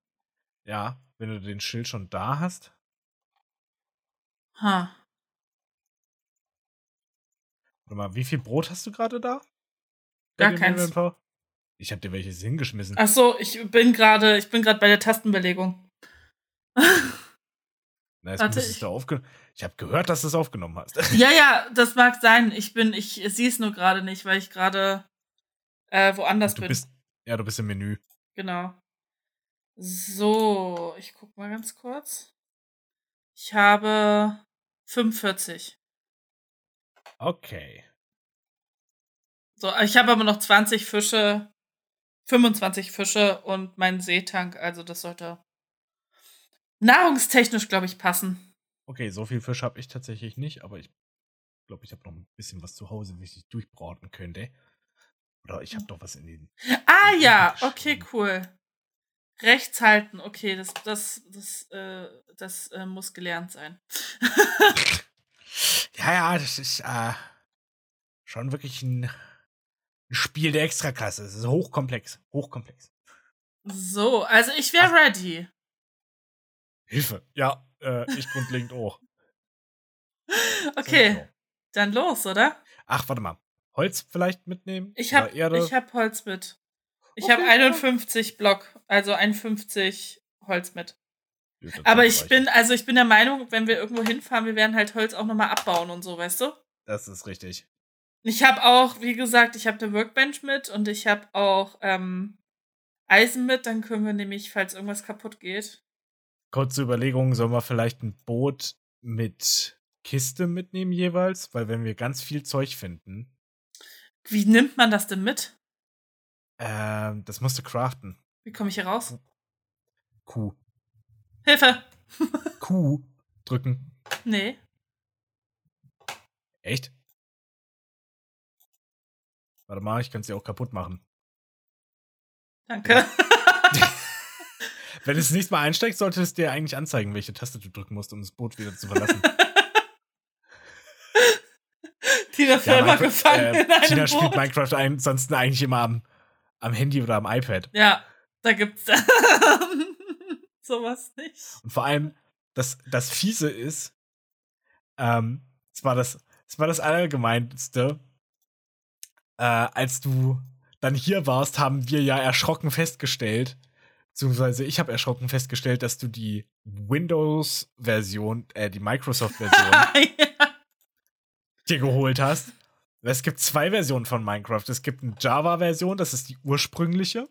Ja, wenn du den Schild schon da hast. Ha. Warte mal, wie viel Brot hast du gerade da? Gar keins. Ich hab dir welches hingeschmissen. Ach so, ich bin gerade, ich bin gerade bei der Tastenbelegung. Na, jetzt warte, ich- aufge ich habe gehört, dass du es aufgenommen hast. ja, ja, das mag sein. Ich bin, ich sehe es nur gerade nicht, weil ich gerade äh, woanders du bin. bist, ja, du bist im Menü. Genau. So, ich guck mal ganz kurz. Ich habe 45. Okay. So, ich habe aber noch 20 Fische, 25 Fische und meinen Seetank, also das sollte nahrungstechnisch, glaube ich, passen. Okay, so viel Fisch habe ich tatsächlich nicht, aber ich glaube, ich habe noch ein bisschen was zu Hause, wie ich durchbraten könnte. Oder ich habe doch was in den. Ah ja, okay, cool. Rechts halten, okay, das, das, das, äh, das äh, muss gelernt sein. Ja, ja, das ist äh, schon wirklich ein, Spiel der Extraklasse. Es ist hochkomplex. Hochkomplex. so, also ich wäre ready. Hilfe. Ja, äh, ich grundlegend auch. Okay, So. dann los, oder? Ach, warte mal. Holz vielleicht mitnehmen? Ich habe hab Holz mit. Ich Okay, habe ja. 51 Block, also 51 Holz mit. Ja, Aber ich reichen. bin, also ich bin der Meinung, wenn wir irgendwo hinfahren, wir werden halt Holz auch nochmal abbauen und so, weißt du? Das ist richtig. Ich habe auch, wie gesagt, ich habe eine Workbench mit und ich habe auch ähm, Eisen mit, dann können wir nämlich, falls irgendwas kaputt geht. Kurze Überlegung, sollen wir vielleicht ein Boot mit Kiste mitnehmen jeweils? Weil wenn wir ganz viel Zeug finden, Wie nimmt man das denn mit? ähm, das musst du craften. Wie komme ich hier raus? Q. Hilfe! Q drücken. Nee. Echt? Warte mal, ich könnte sie auch kaputt machen. Danke. Wenn du das nächste Mal einsteigst, sollte es dir eigentlich anzeigen, welche Taste du drücken musst, um das Boot wieder zu verlassen. Tina immer Minecraft- gefangen äh, in einem Tina Boot. spielt Minecraft ansonsten eigentlich immer am, am Handy oder am iPad. Ja, da gibt's sowas nicht. Und vor allem, das, das Fiese ist, ähm, es war das, es war das Allgemeinste, äh, als du dann hier warst, haben wir ja erschrocken festgestellt, beziehungsweise ich habe erschrocken festgestellt, dass du die Windows-Version, äh, die Microsoft-Version. Dir geholt hast. Es gibt zwei Versionen von Minecraft. Es gibt eine Java-Version, das ist die ursprüngliche.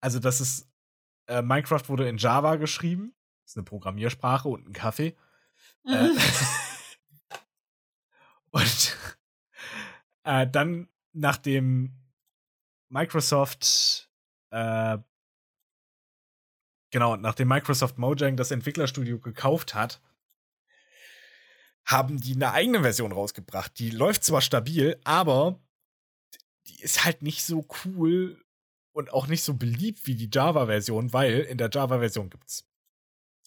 Also, das ist, äh, Minecraft wurde in Java geschrieben. Das ist eine Programmiersprache und ein Kaffee. Äh, Mhm. und äh, dann, nachdem Microsoft, äh, genau, nachdem Microsoft Mojang das Entwicklerstudio gekauft hat, haben die eine eigene Version rausgebracht. Die läuft zwar stabil, aber die ist halt nicht so cool und auch nicht so beliebt wie die Java-Version, weil in der Java-Version gibt's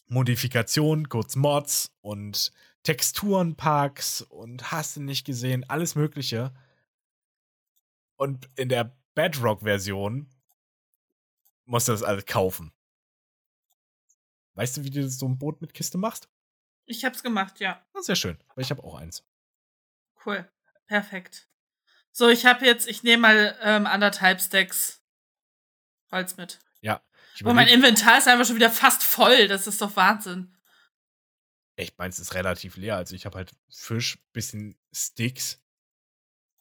Modifikationen, kurz Mods und Texturenpacks und hast du nicht gesehen, alles Mögliche. Und in der Bedrock-Version musst du das alles kaufen. Weißt du, wie du so ein Boot mit Kiste machst? Ich hab's gemacht, ja. Das sehr schön, weil ich habe auch eins. Cool. Perfekt. So, ich habe jetzt, ich nehme mal ähm, anderthalb Stacks Holz mit. Ja. Oh, mein Inventar ist einfach schon wieder fast voll. Das ist doch Wahnsinn. Ich meins ist relativ leer. Also ich habe halt Fisch, bisschen Sticks.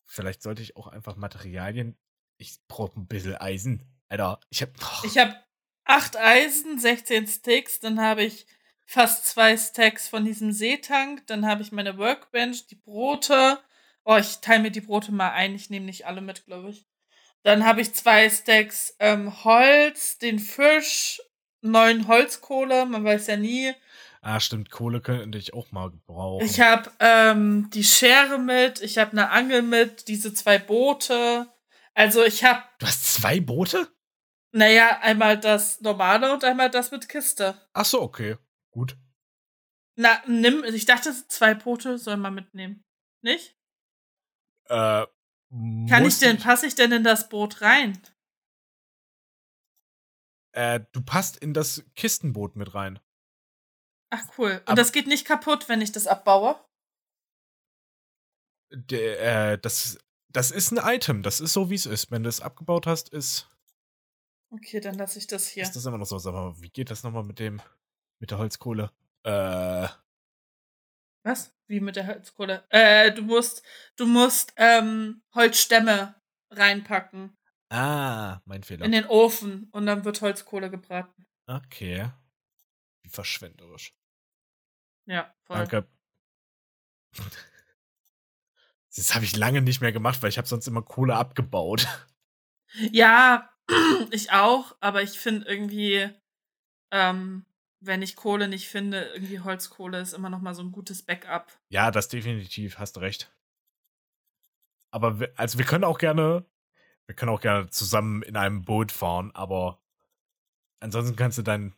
Vielleicht sollte ich auch einfach Materialien. Ich brauche ein bisschen Eisen. Alter, ich habe. Ich habe acht Eisen, 16 Sticks, dann habe ich fast zwei Stacks von diesem Seetank, dann habe ich meine Workbench, die Brote. Oh, ich teile mir die Brote mal ein, ich nehme nicht alle mit, glaube ich. Dann habe ich zwei Stacks ähm, Holz, den Fisch, neun Holzkohle, man weiß ja nie. Ah, stimmt, Kohle könnte ich auch mal gebrauchen. Ich habe ähm, die Schere mit, ich habe eine Angel mit, diese zwei Boote. Also ich habe. Du hast zwei Boote? Naja, einmal das normale und einmal das mit Kiste. Ach so, okay. Gut. Na, nimm, ich dachte, zwei Boote soll man mitnehmen. Nicht? Äh. Kann ich denn, passe ich denn in das Boot rein? Äh, du passt in das Kistenboot mit rein. Ach cool. Und Aber das geht nicht kaputt, wenn ich das abbaue? Der, äh, das, das ist ein Item. Das ist so, wie es ist. Wenn du es abgebaut hast, ist. Okay, dann lasse ich das hier. Ist das immer noch so? Sag mal, wie geht das nochmal mit dem, mit der Holzkohle? Äh. Was? Wie mit der Holzkohle? Äh, du musst, du musst ähm, Holzstämme reinpacken. Ah, mein Fehler. In den Ofen und dann wird Holzkohle gebraten. Okay. Wie verschwenderisch. Ja, voll. Danke. Das habe ich lange nicht mehr gemacht, weil ich habe sonst immer Kohle abgebaut. Ja, ich auch, aber ich finde irgendwie, ähm, wenn ich Kohle nicht finde, irgendwie Holzkohle ist immer noch mal so ein gutes Backup. Ja, das definitiv, hast recht. Aber wir, also wir können auch gerne, wir können auch gerne zusammen in einem Boot fahren, aber ansonsten kannst du dein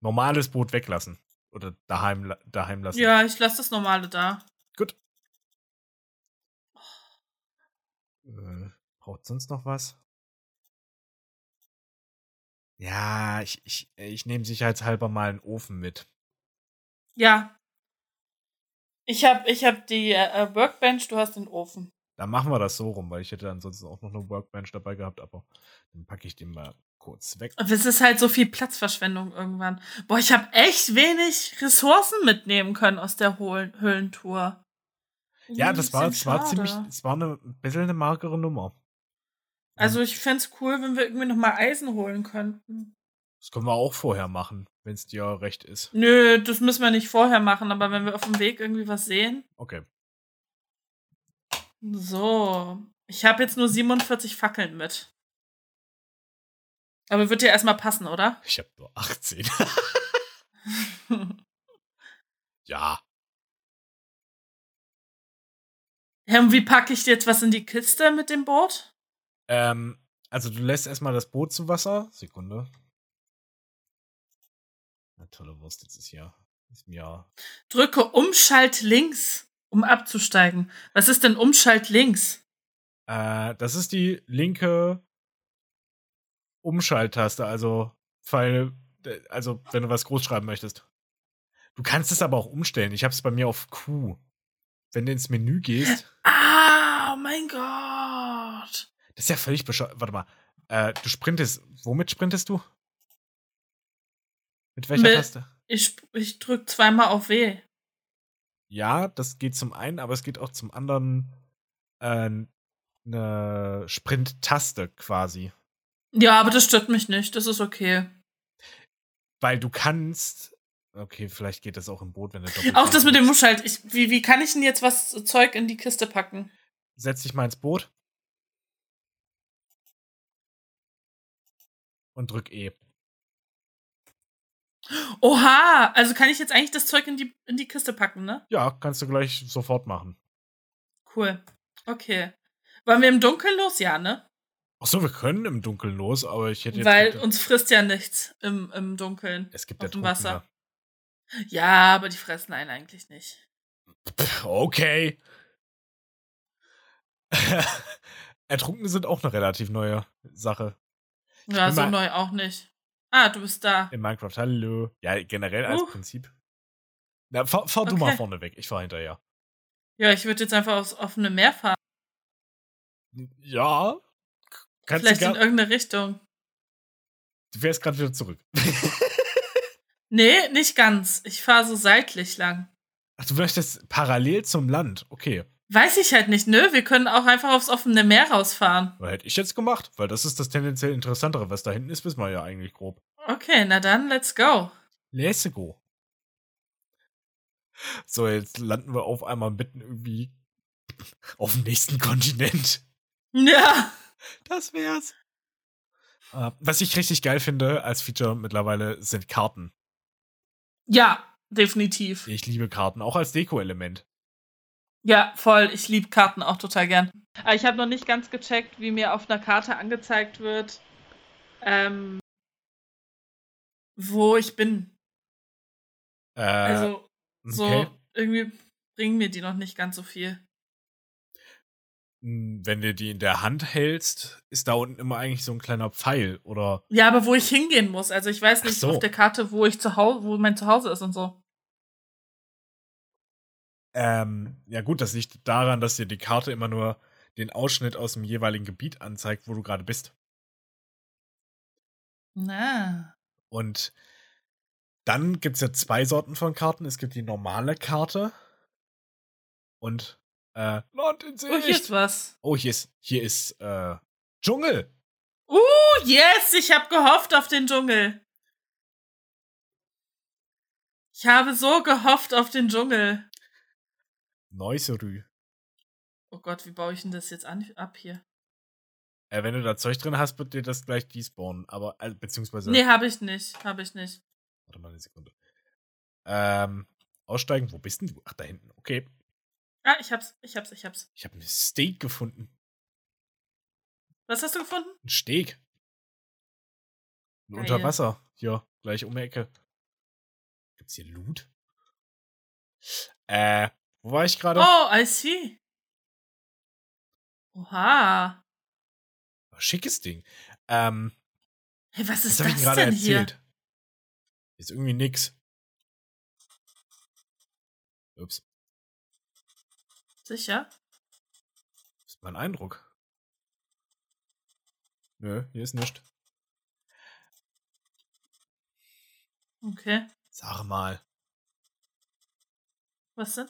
normales Boot weglassen oder daheim, daheim lassen. Ja, ich lasse das normale da. Gut. Äh, braucht sonst noch was? Ja, ich, ich, ich nehme sicherheitshalber mal einen Ofen mit. Ja. Ich habe ich hab die äh, Workbench, du hast den Ofen. Dann machen wir das so rum, weil ich hätte ansonsten auch noch eine Workbench dabei gehabt, aber dann packe ich den mal kurz weg. Es ist halt so viel Platzverschwendung irgendwann. Boah, ich habe echt wenig Ressourcen mitnehmen können aus der Höhlentour. Ja, das war, das war ziemlich, es war eine, ein bisschen eine magere Nummer. Also ich fände es cool, wenn wir irgendwie nochmal Eisen holen könnten. Das können wir auch vorher machen, wenn es dir recht ist. Nö, das müssen wir nicht vorher machen, aber wenn wir auf dem Weg irgendwie was sehen. Okay. So. Ich habe jetzt nur 47 Fackeln mit. Aber wird dir erstmal passen, oder? Ich habe nur 18. ja. Ja, und wie packe ich jetzt was in die Kiste mit dem Boot? Ähm, also du lässt erstmal das Boot zu Wasser. Sekunde. Na tolle Wurst, jetzt ist hier. Ist mir. Drücke Umschalt links, um abzusteigen. Was ist denn Umschalt links? Äh, das ist die linke Umschalttaste, also Pfeil, also wenn du was groß schreiben möchtest. Du kannst es aber auch umstellen. Ich habe es bei mir auf Q. Wenn du ins Menü gehst. Ah, oh mein Gott. Das ist ja völlig bescheuert. Warte mal. Äh, du sprintest. Womit sprintest du? Mit welcher Mit, Taste? Ich, ich drück zweimal auf W. Ja, das geht zum einen, aber es geht auch zum anderen äh, eine Sprint-Taste quasi. Ja, aber das stört mich nicht. Das ist okay. Weil du kannst. Okay, vielleicht geht das auch im Boot, wenn der doppelt. Auch das mit dem Muschalt. Ich, wie, wie kann ich denn jetzt was Zeug in die Kiste packen? Setz dich mal ins Boot. Und drück E. Oha, also kann ich jetzt eigentlich das Zeug in die, in die Kiste packen, ne? Ja, kannst du gleich sofort machen. Cool. Okay. Wollen wir im Dunkeln los? Ja, ne? Ach so, wir können im Dunkeln los, aber ich hätte jetzt. Weil gedacht, uns frisst ja nichts im, im Dunkeln. Es gibt ja dem Wasser. Ja, aber die fressen einen eigentlich nicht. Okay. Ertrunkene sind auch eine relativ neue Sache. Ja, so neu auch nicht. Ah, du bist da. In Minecraft, hallo. Ja, generell als uh. Prinzip. Na, fahr, fahr okay. du mal vorne weg, ich fahr hinterher. Ja, ich würde jetzt einfach aufs offene Meer fahren. Ja. Kannst Vielleicht in irgendeine Richtung. Du fährst gerade wieder zurück. nee, nicht ganz. Ich fahre so seitlich lang. Ach, du möchtest parallel zum Land. Okay. Weiß ich halt nicht, nö. Wir können auch einfach aufs offene Meer rausfahren. Hätte ich jetzt gemacht, weil das ist das tendenziell Interessantere. Was da hinten ist, wissen wir ja eigentlich grob. Okay, na dann, let's go. Let's go. So, jetzt landen wir auf einmal mitten irgendwie auf dem nächsten Kontinent. Ja. Das wär's. Uh, was ich richtig geil finde als Feature mittlerweile sind Karten. Ja, definitiv. Ich liebe Karten, auch als Deko-Element. Ja, voll. Ich liebe Karten auch total gern. Aber ich habe noch nicht ganz gecheckt, wie mir auf einer Karte angezeigt wird, ähm, wo ich bin. Äh, also, so okay. irgendwie bringen mir die noch nicht ganz so viel. Hm, wenn du die in der Hand hältst, ist da unten immer eigentlich so ein kleiner Pfeil, oder? Ja, aber wo ich hingehen muss. Also ich weiß nicht so. auf der Karte, wo ich zu Hause, wo mein Zuhause ist und so. Ähm, ja gut, das liegt daran, dass dir die Karte immer nur den Ausschnitt aus dem jeweiligen Gebiet anzeigt, wo du gerade bist. Na. Und dann gibt es ja zwei Sorten von Karten. Es gibt die normale Karte und äh, Land in Sicht. Oh, hier ist was. Oh, hier ist, hier ist äh, Dschungel. Uh, yes, ich habe gehofft auf den Dschungel. Ich habe so gehofft auf den Dschungel. Neuserü. Oh Gott, wie baue ich denn das jetzt an, ab hier? Äh, wenn du da Zeug drin hast, wird dir das gleich despawnen. Aber, äh, beziehungsweise. Nee, habe ich nicht. Habe ich nicht. Warte mal eine Sekunde. Ähm, aussteigen, wo bist denn du? Ach, da hinten. Okay. Ah, ich hab's, ich hab's, ich hab's. Ich habe ein Steak gefunden. Was hast du gefunden? Ein Steak. Ein Unterwasser. Hier, gleich um die Ecke. Gibt's hier Loot? Äh, wo war ich gerade? Oh, I see. Oha. Schickes Ding. Ähm, hey, was ist was das denn erzählt? hier? Ist irgendwie nix. Ups. Sicher? Das ist mein Eindruck. Nö, hier ist nichts. Okay. Sag mal. Was denn?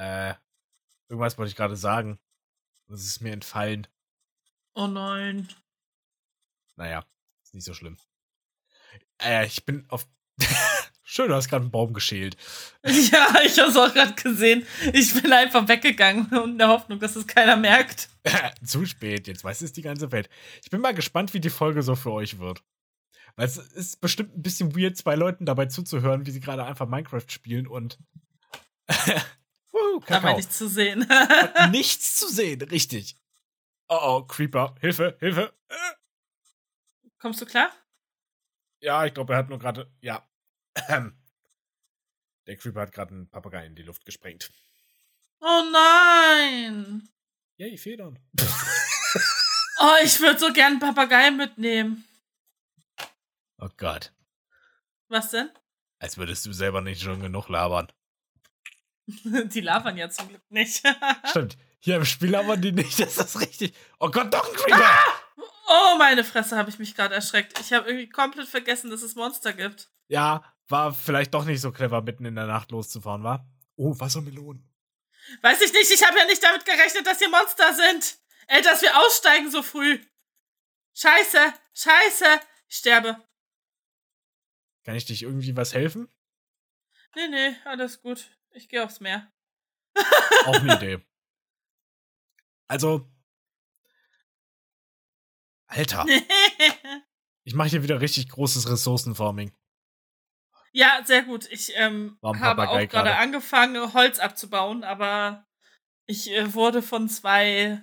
Äh, irgendwas wollte ich gerade sagen. Das ist mir entfallen. Oh nein. Naja, ist nicht so schlimm. Äh, ich bin auf. Schön, du hast gerade einen Baum geschält. Ja, ich habe es auch gerade gesehen. Ich bin einfach weggegangen in der Hoffnung, dass es keiner merkt. Zu spät, jetzt weiß es die ganze Welt. Ich bin mal gespannt, wie die Folge so für euch wird. Weil es ist bestimmt ein bisschen weird, zwei Leuten dabei zuzuhören, wie sie gerade einfach Minecraft spielen und Uh, Dabei nichts zu sehen. nichts zu sehen, richtig. Oh oh, Creeper. Hilfe, Hilfe. Kommst du klar? Ja, ich glaube, er hat nur gerade. Ja. Der Creeper hat gerade einen Papagei in die Luft gesprengt. Oh nein! Yay, Federn. oh, ich würde so gern einen Papagei mitnehmen. Oh Gott. Was denn? Als würdest du selber nicht schon genug labern. Die labern ja zum Glück nicht. Stimmt. Hier im Spiel labern die nicht, das ist richtig. Oh Gott, doch ein Creeper! Ah! Oh, meine Fresse, habe ich mich gerade erschreckt. Ich habe irgendwie komplett vergessen, dass es Monster gibt. Ja, war vielleicht doch nicht so clever, mitten in der Nacht loszufahren, war? Oh, Wassermelonen. Weiß ich nicht, ich habe ja nicht damit gerechnet, dass hier Monster sind. Ey, dass wir aussteigen so früh. Scheiße, scheiße, ich sterbe. Kann ich dich irgendwie was helfen? Nee, nee, alles gut. Ich gehe aufs Meer. Auch eine Idee. Also. Alter. ich mache hier wieder richtig großes Ressourcenfarming. Ja, sehr gut. Ich ähm, habe auch gerade angefangen, Holz abzubauen, aber ich äh, wurde von zwei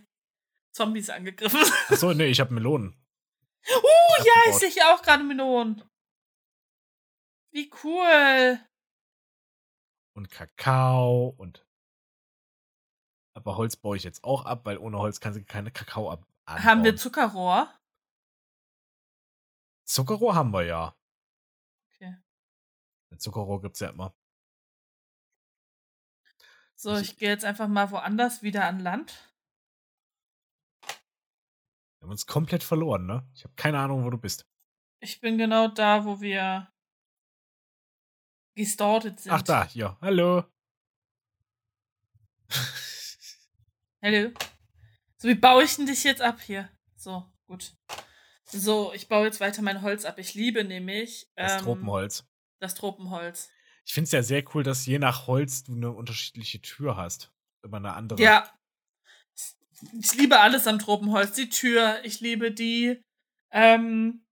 Zombies angegriffen. Achso, nee, ich habe Melonen. Uh, ja, ich sehe auch gerade Melonen. Wie cool und Kakao und Aber Holz baue ich jetzt auch ab, weil ohne Holz kannst du keine Kakao ab. Anbauen. Haben wir Zuckerrohr? Zuckerrohr haben wir ja. Okay. Zuckerrohr gibt es ja immer. So, ich, ich gehe jetzt einfach mal woanders wieder an Land. Wir haben uns komplett verloren, ne? Ich habe keine Ahnung, wo du bist. Ich bin genau da, wo wir gestartet sind. Ach da, hier. Hallo. Hallo. So, wie baue ich denn dich jetzt ab hier? So, gut. So, ich baue jetzt weiter mein Holz ab. Ich liebe nämlich. Das ähm, Tropenholz. Das Tropenholz. Ich finde es ja sehr cool, dass je nach Holz du eine unterschiedliche Tür hast. Immer eine andere. Ja. Ich liebe alles am Tropenholz. Die Tür, ich liebe die ähm,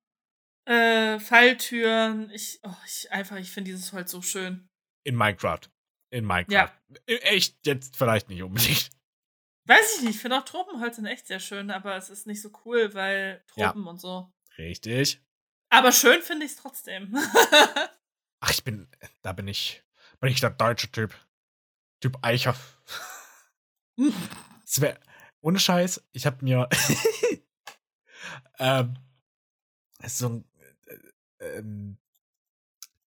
äh, Falltüren. Ich, oh, ich einfach, ich finde dieses Holz so schön. In Minecraft. In Minecraft. Ja. Echt, jetzt vielleicht nicht unbedingt. Weiß ich nicht, ich finde auch Tropenholz sind echt sehr schön, aber es ist nicht so cool, weil Tropen ja. und so. Richtig. Aber schön finde ich es trotzdem. Ach, ich bin, da bin ich, bin ich der deutsche Typ. Typ Eicher. wär, ohne Scheiß, ich habe mir ähm, so ein, ähm,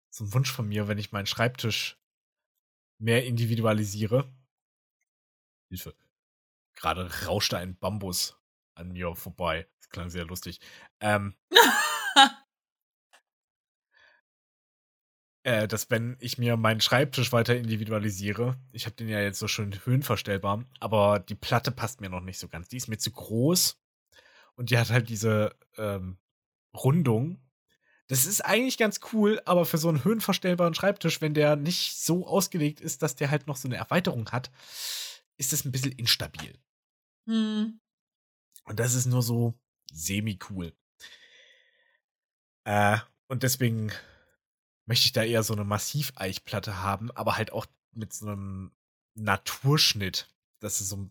so ein Wunsch von mir, wenn ich meinen Schreibtisch mehr individualisiere. Hilfe. Gerade rauschte ein Bambus an mir vorbei. Das klang sehr lustig. Ähm, äh, dass wenn ich mir meinen Schreibtisch weiter individualisiere, ich habe den ja jetzt so schön höhenverstellbar, aber die Platte passt mir noch nicht so ganz. Die ist mir zu groß und die hat halt diese ähm, Rundung. Das ist eigentlich ganz cool, aber für so einen höhenverstellbaren Schreibtisch, wenn der nicht so ausgelegt ist, dass der halt noch so eine Erweiterung hat, ist das ein bisschen instabil. Hm. Und das ist nur so semi-cool. Äh, und deswegen möchte ich da eher so eine Massiveichplatte haben, aber halt auch mit so einem Naturschnitt. Das ist so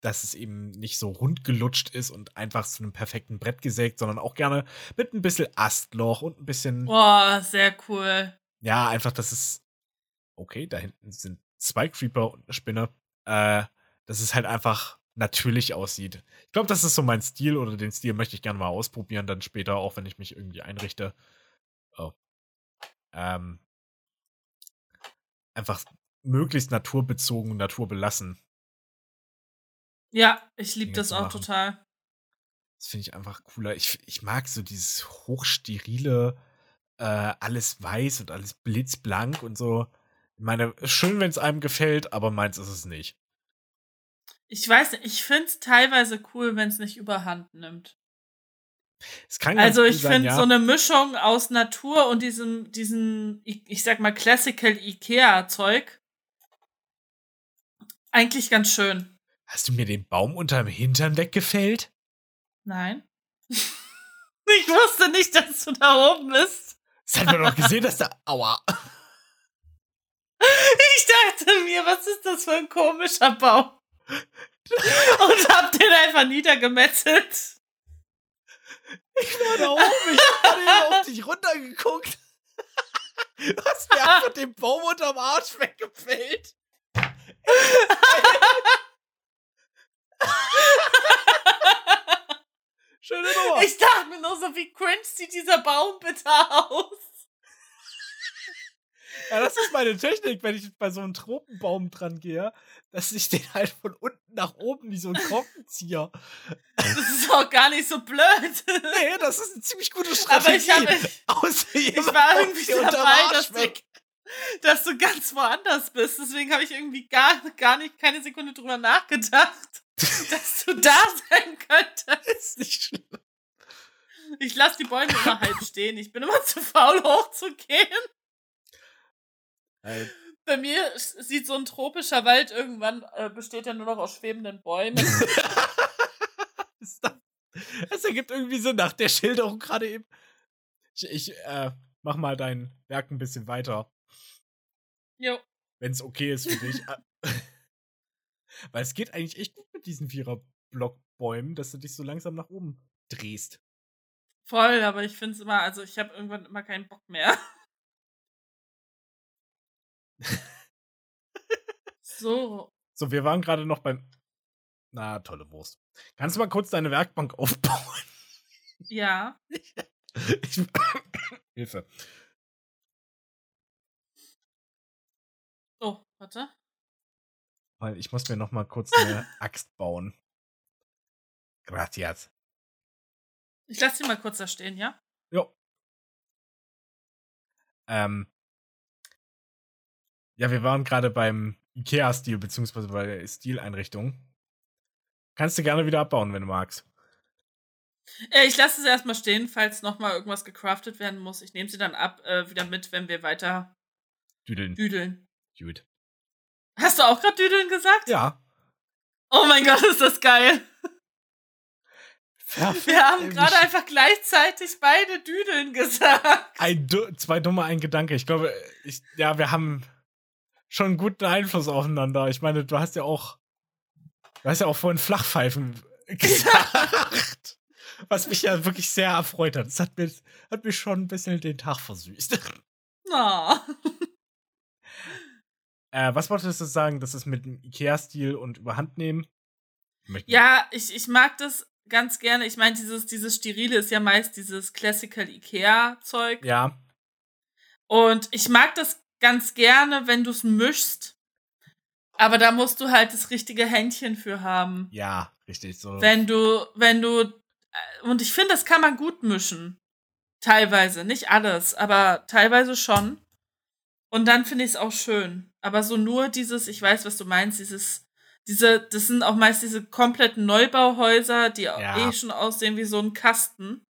dass es eben nicht so rund gelutscht ist und einfach zu einem perfekten Brett gesägt, sondern auch gerne mit ein bisschen Astloch und ein bisschen. Boah, sehr cool. Ja, einfach, dass es. Okay, da hinten sind zwei Creeper und eine Spinne. Äh, dass es halt einfach natürlich aussieht. Ich glaube, das ist so mein Stil oder den Stil möchte ich gerne mal ausprobieren, dann später, auch wenn ich mich irgendwie einrichte. Oh. Ähm, einfach möglichst naturbezogen, naturbelassen. Ja, ich liebe das auch machen. total. Das finde ich einfach cooler. Ich, ich mag so dieses hochsterile, äh, alles weiß und alles blitzblank und so. Ich meine, schön, wenn es einem gefällt, aber meins ist es nicht. Ich weiß nicht, ich finde es teilweise cool, wenn es nicht überhand nimmt. also ich finde ja. so eine Mischung aus Natur und diesem, diesem, ich, ich sag mal, Classical Ikea-Zeug eigentlich ganz schön. Hast du mir den Baum unterm Hintern weggefällt? Nein. ich wusste nicht, dass du da oben bist. Das hat man doch gesehen, dass da. Aua. Ich dachte mir, was ist das für ein komischer Baum? Und hab den einfach niedergemetzelt. Ich war da oben, ich hab auf dich runtergeguckt. Du hast mir einfach den Baum unterm Arsch weggefällt. Schöne Nummer. Ich dachte mir nur so, wie cringe sieht dieser Baum bitte aus? Ja, das ist meine Technik, wenn ich bei so einem Tropenbaum dran gehe, dass ich den halt von unten nach oben wie so ein Korkenzieher. Das ist auch gar nicht so blöd. Nee, das ist eine ziemlich gute Strategie. Aber ich, hab, ich, ich war irgendwie dabei, dass du, dass du ganz woanders bist. Deswegen habe ich irgendwie gar, gar nicht keine Sekunde drüber nachgedacht, dass du da sein könntest. Ist nicht schlimm. Ich lasse die Bäume immer halb stehen. Ich bin immer zu faul hochzugehen. Halt. Bei mir sieht so ein tropischer Wald irgendwann, äh, besteht ja nur noch aus schwebenden Bäumen. das ergibt irgendwie so nach der Schilderung gerade eben. Ich, ich äh, mach mal dein Werk ein bisschen weiter. Jo. Wenn es okay ist für dich. Weil es geht eigentlich echt gut mit diesen Vierer-Blockbäumen, dass du dich so langsam nach oben drehst. Voll, aber ich finde es immer, also ich habe irgendwann immer keinen Bock mehr. so. So, wir waren gerade noch beim. Na, tolle Wurst. Kannst du mal kurz deine Werkbank aufbauen? Ja. Ich, Hilfe. Oh, warte. Weil ich muss mir noch mal kurz eine Axt bauen. Gracias. Ich lasse sie mal kurz da stehen, ja? Jo. Ähm. Ja, wir waren gerade beim Ikea-Stil, beziehungsweise bei der Stileinrichtung. Kannst du gerne wieder abbauen, wenn du magst. Äh, ich lasse sie erstmal stehen, falls nochmal irgendwas gecraftet werden muss. Ich nehme sie dann ab, äh, wieder mit, wenn wir weiter Düdeln. düdeln. Gut. Hast du auch gerade düdeln gesagt? Ja. Oh mein Gott, ist das geil. Perfekt. Wir haben gerade einfach gleichzeitig beide düdeln gesagt. Ein, du- zwei dumme, ein Gedanke. Ich glaube, ich, ja, wir haben schon einen guten Einfluss aufeinander. Ich meine, du hast ja auch, du hast ja auch vorhin Flachpfeifen gesagt. was mich ja wirklich sehr erfreut hat. Das hat mir, hat mir schon ein bisschen den Tag versüßt. Oh. Äh, was wolltest du sagen, dass es mit dem Ikea-Stil und überhand nehmen? Ja, ich, ich mag das ganz gerne. Ich meine, dieses, dieses Sterile ist ja meist dieses Classical Ikea-Zeug. Ja, Und ich mag das ganz gerne, wenn du es mischst. Aber da musst du halt das richtige Händchen für haben. ja, richtig. So. Wenn du, wenn du, äh, und ich finde, das kann man gut mischen. Teilweise, nicht alles, aber teilweise schon. Und dann finde ich es auch schön. Aber so nur dieses, ich weiß, was du meinst, dieses, diese, das sind auch meist diese kompletten Neubauhäuser, die Ja. eh schon aussehen wie so ein Kasten.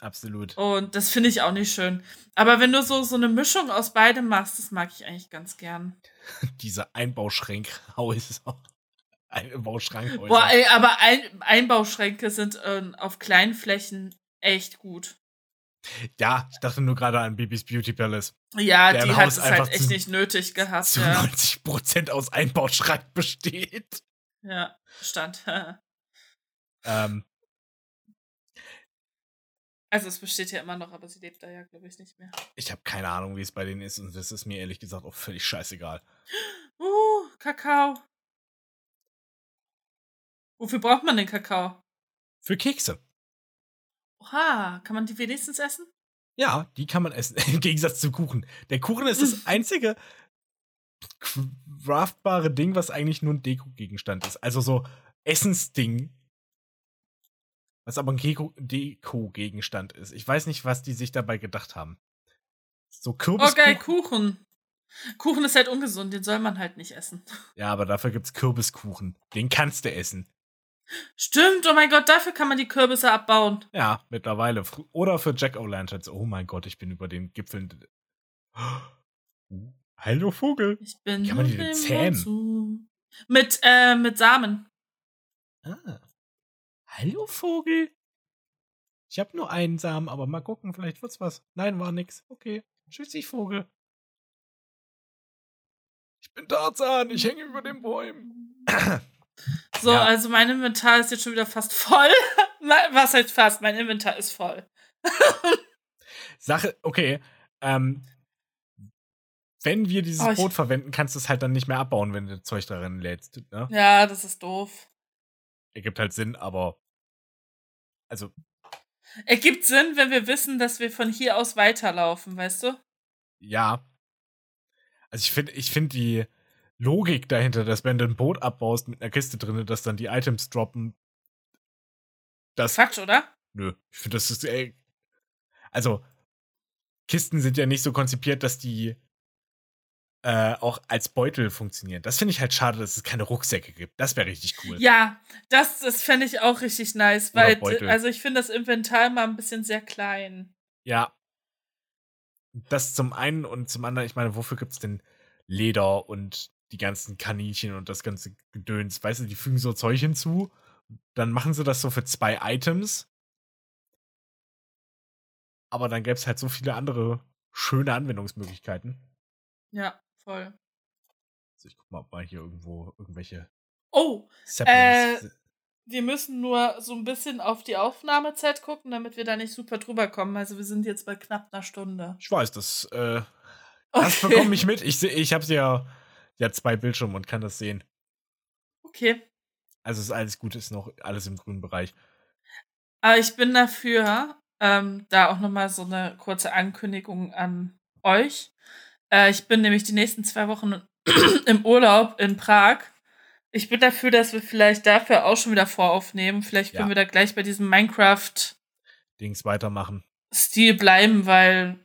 Absolut. Und das finde ich auch nicht schön. Aber wenn du so, so eine Mischung aus beidem machst, das mag ich eigentlich ganz gern. Diese Einbauschränkhäuser. Einbauschrankhäuser. Boah, ey, aber Ein Einbauschränke sind ähm, auf kleinen Flächen echt gut. Ja, ich dachte nur gerade an Bibis Beauty Palace. Ja, die hat Haus es halt echt zu- nicht nötig gehabt. Zu Ja, 90% aus Einbauschrank besteht. ja stand. Ähm, Also es besteht ja immer noch, aber sie lebt da ja, glaube ich, nicht mehr. ich habe keine Ahnung, wie es bei denen ist und das ist mir ehrlich gesagt auch völlig scheißegal. Uh, Kakao. Wofür braucht man den Kakao? Für Kekse. Oha, kann man die wenigstens essen? Ja, die kann man essen. Im Gegensatz zum Kuchen. Der Kuchen ist das einzige craftbare Ding, was eigentlich nur ein Deko-Gegenstand ist. Also so Essensding. Was aber ein Deko- Deko-Gegenstand ist. Ich weiß nicht, was die sich dabei gedacht haben. So Oh, Kürbiskuchen. geil, Kuchen. Kuchen ist halt ungesund, den soll man halt nicht essen. Ja, aber dafür gibt's Kürbiskuchen. Den kannst du essen. Stimmt, oh mein Gott, dafür kann man die Kürbisse abbauen. Ja, mittlerweile. Oder für Jack O'Lanterns. Oh mein Gott, ich bin über den Gipfeln. Uh, hallo Vogel. Ich bin Kann man die? Mond zu- Mit, äh, mit Samen. Ah. Hallo Vogel. Ich habe nur einen Samen, aber mal gucken, vielleicht wird's was. Nein, war nix. Okay. Tschüssi, Vogel. Ich bin Tarzan, ich hänge über den Bäumen. So, Ja. also mein Inventar ist jetzt schon wieder fast voll. Was heißt fast? Mein Inventar ist voll. Sache, okay. Ähm, wenn wir dieses Oh, Boot verwenden, kannst du es halt dann nicht mehr abbauen, wenn du Zeug darin lädst. Ne? Ja, das ist doof. Ergibt halt Sinn, aber. Also, Ergibt Sinn, wenn wir wissen, dass wir von hier aus weiterlaufen, weißt du? ja. Also ich finde, ich finde die Logik dahinter, dass wenn du ein Boot abbaust mit einer Kiste drin, dass dann die Items droppen. Das. Quatsch, oder? Nö. Ich finde, das ist. Ey, also, Kisten sind ja nicht so konzipiert, dass die äh, auch als Beutel funktionieren. Das finde ich halt schade, dass es keine Rucksäcke gibt. Das wäre richtig cool. Ja, das, das fände ich auch richtig nice, weil, also ich finde das Inventar mal ein bisschen sehr klein. Ja. Das zum einen und zum anderen, ich meine, wofür gibt's denn Leder und die ganzen Kaninchen und das ganze Gedöns? Weißt du, die fügen so Zeug hinzu, dann machen sie das so für zwei Items. Aber dann gäbe es halt so viele andere schöne Anwendungsmöglichkeiten. Ja, voll. Also ich guck mal, ob mal hier irgendwo irgendwelche Oh, Saplings. wir müssen nur so ein bisschen auf die Aufnahmezeit gucken, damit wir da nicht super drüber kommen. Also wir sind jetzt bei knapp einer Stunde. ich weiß, das, äh, das bekomme ich mit. Ich, ich habe ja Die hat zwei Bildschirme und kann das sehen. Okay. Also ist alles gut, ist noch alles im grünen Bereich. Aber ich bin dafür, ähm, da auch nochmal so eine kurze Ankündigung an euch. Äh, ich bin nämlich die nächsten zwei Wochen im Urlaub in Prag. Ich bin dafür, dass wir vielleicht dafür auch schon wieder voraufnehmen. Vielleicht können Ja. wir da gleich bei diesem Minecraft Dings weitermachen. Stil bleiben, weil,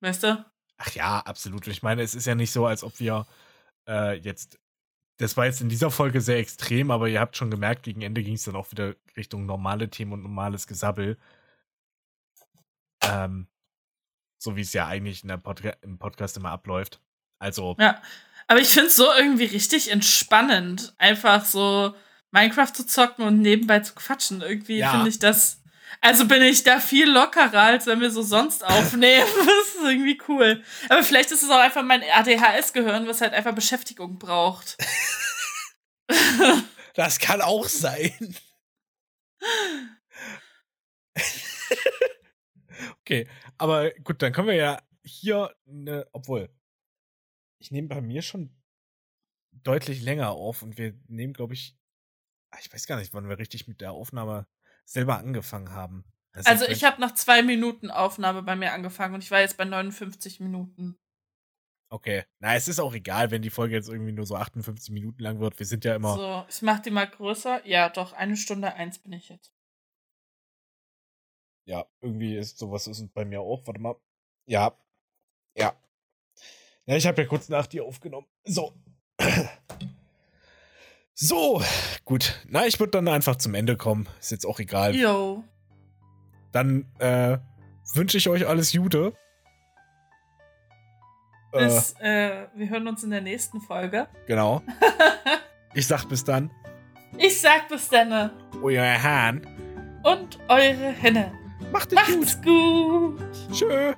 weißt du? Ach ja, absolut. Ich meine, es ist ja nicht so, als ob wir äh, jetzt. Das war jetzt in dieser Folge sehr extrem, aber ihr habt schon gemerkt, gegen Ende ging es dann auch wieder Richtung normale Themen und normales Gesabbel. Ähm, so wie es ja eigentlich in der Podca im Podcast immer abläuft. Also, Ja. Aber ich finde es so irgendwie richtig entspannend, einfach so Minecraft zu zocken und nebenbei zu quatschen. Irgendwie Ja. finde ich das. Also bin ich da viel lockerer, als wenn wir so sonst aufnehmen. das ist irgendwie cool. Aber vielleicht ist es auch einfach mein ADHS-Gehirn, was halt einfach Beschäftigung braucht. das kann auch sein. okay, aber gut, dann können wir ja hier, ne, obwohl, ich nehme bei mir schon deutlich länger auf und wir nehmen, glaube ich, ah, ich weiß gar nicht, wann wir richtig mit der Aufnahme selber angefangen haben. Das Also ich habe nach zwei Minuten Aufnahme bei mir angefangen und ich war jetzt bei 59 Minuten. Okay, na, es ist auch egal, wenn die Folge jetzt irgendwie nur so 58 Minuten lang wird. Wir sind ja immer, So, ich mach die mal größer. Ja, doch, eine Stunde eins bin ich jetzt. ja, irgendwie ist sowas ist bei mir auch. Warte mal. Ja, ja. Ja, ich habe ja kurz nach dir aufgenommen. So. So, gut. Na, ich würde dann einfach zum Ende kommen. Ist jetzt auch egal. Yo. Dann äh, wünsche ich euch alles Gute. Äh, Bis, äh, wir hören uns in der nächsten Folge. genau. Ich sag bis dann. Ich sag bis dann Euer Hahn. und eure Henne. Macht es gut. Macht's gut. Tschö.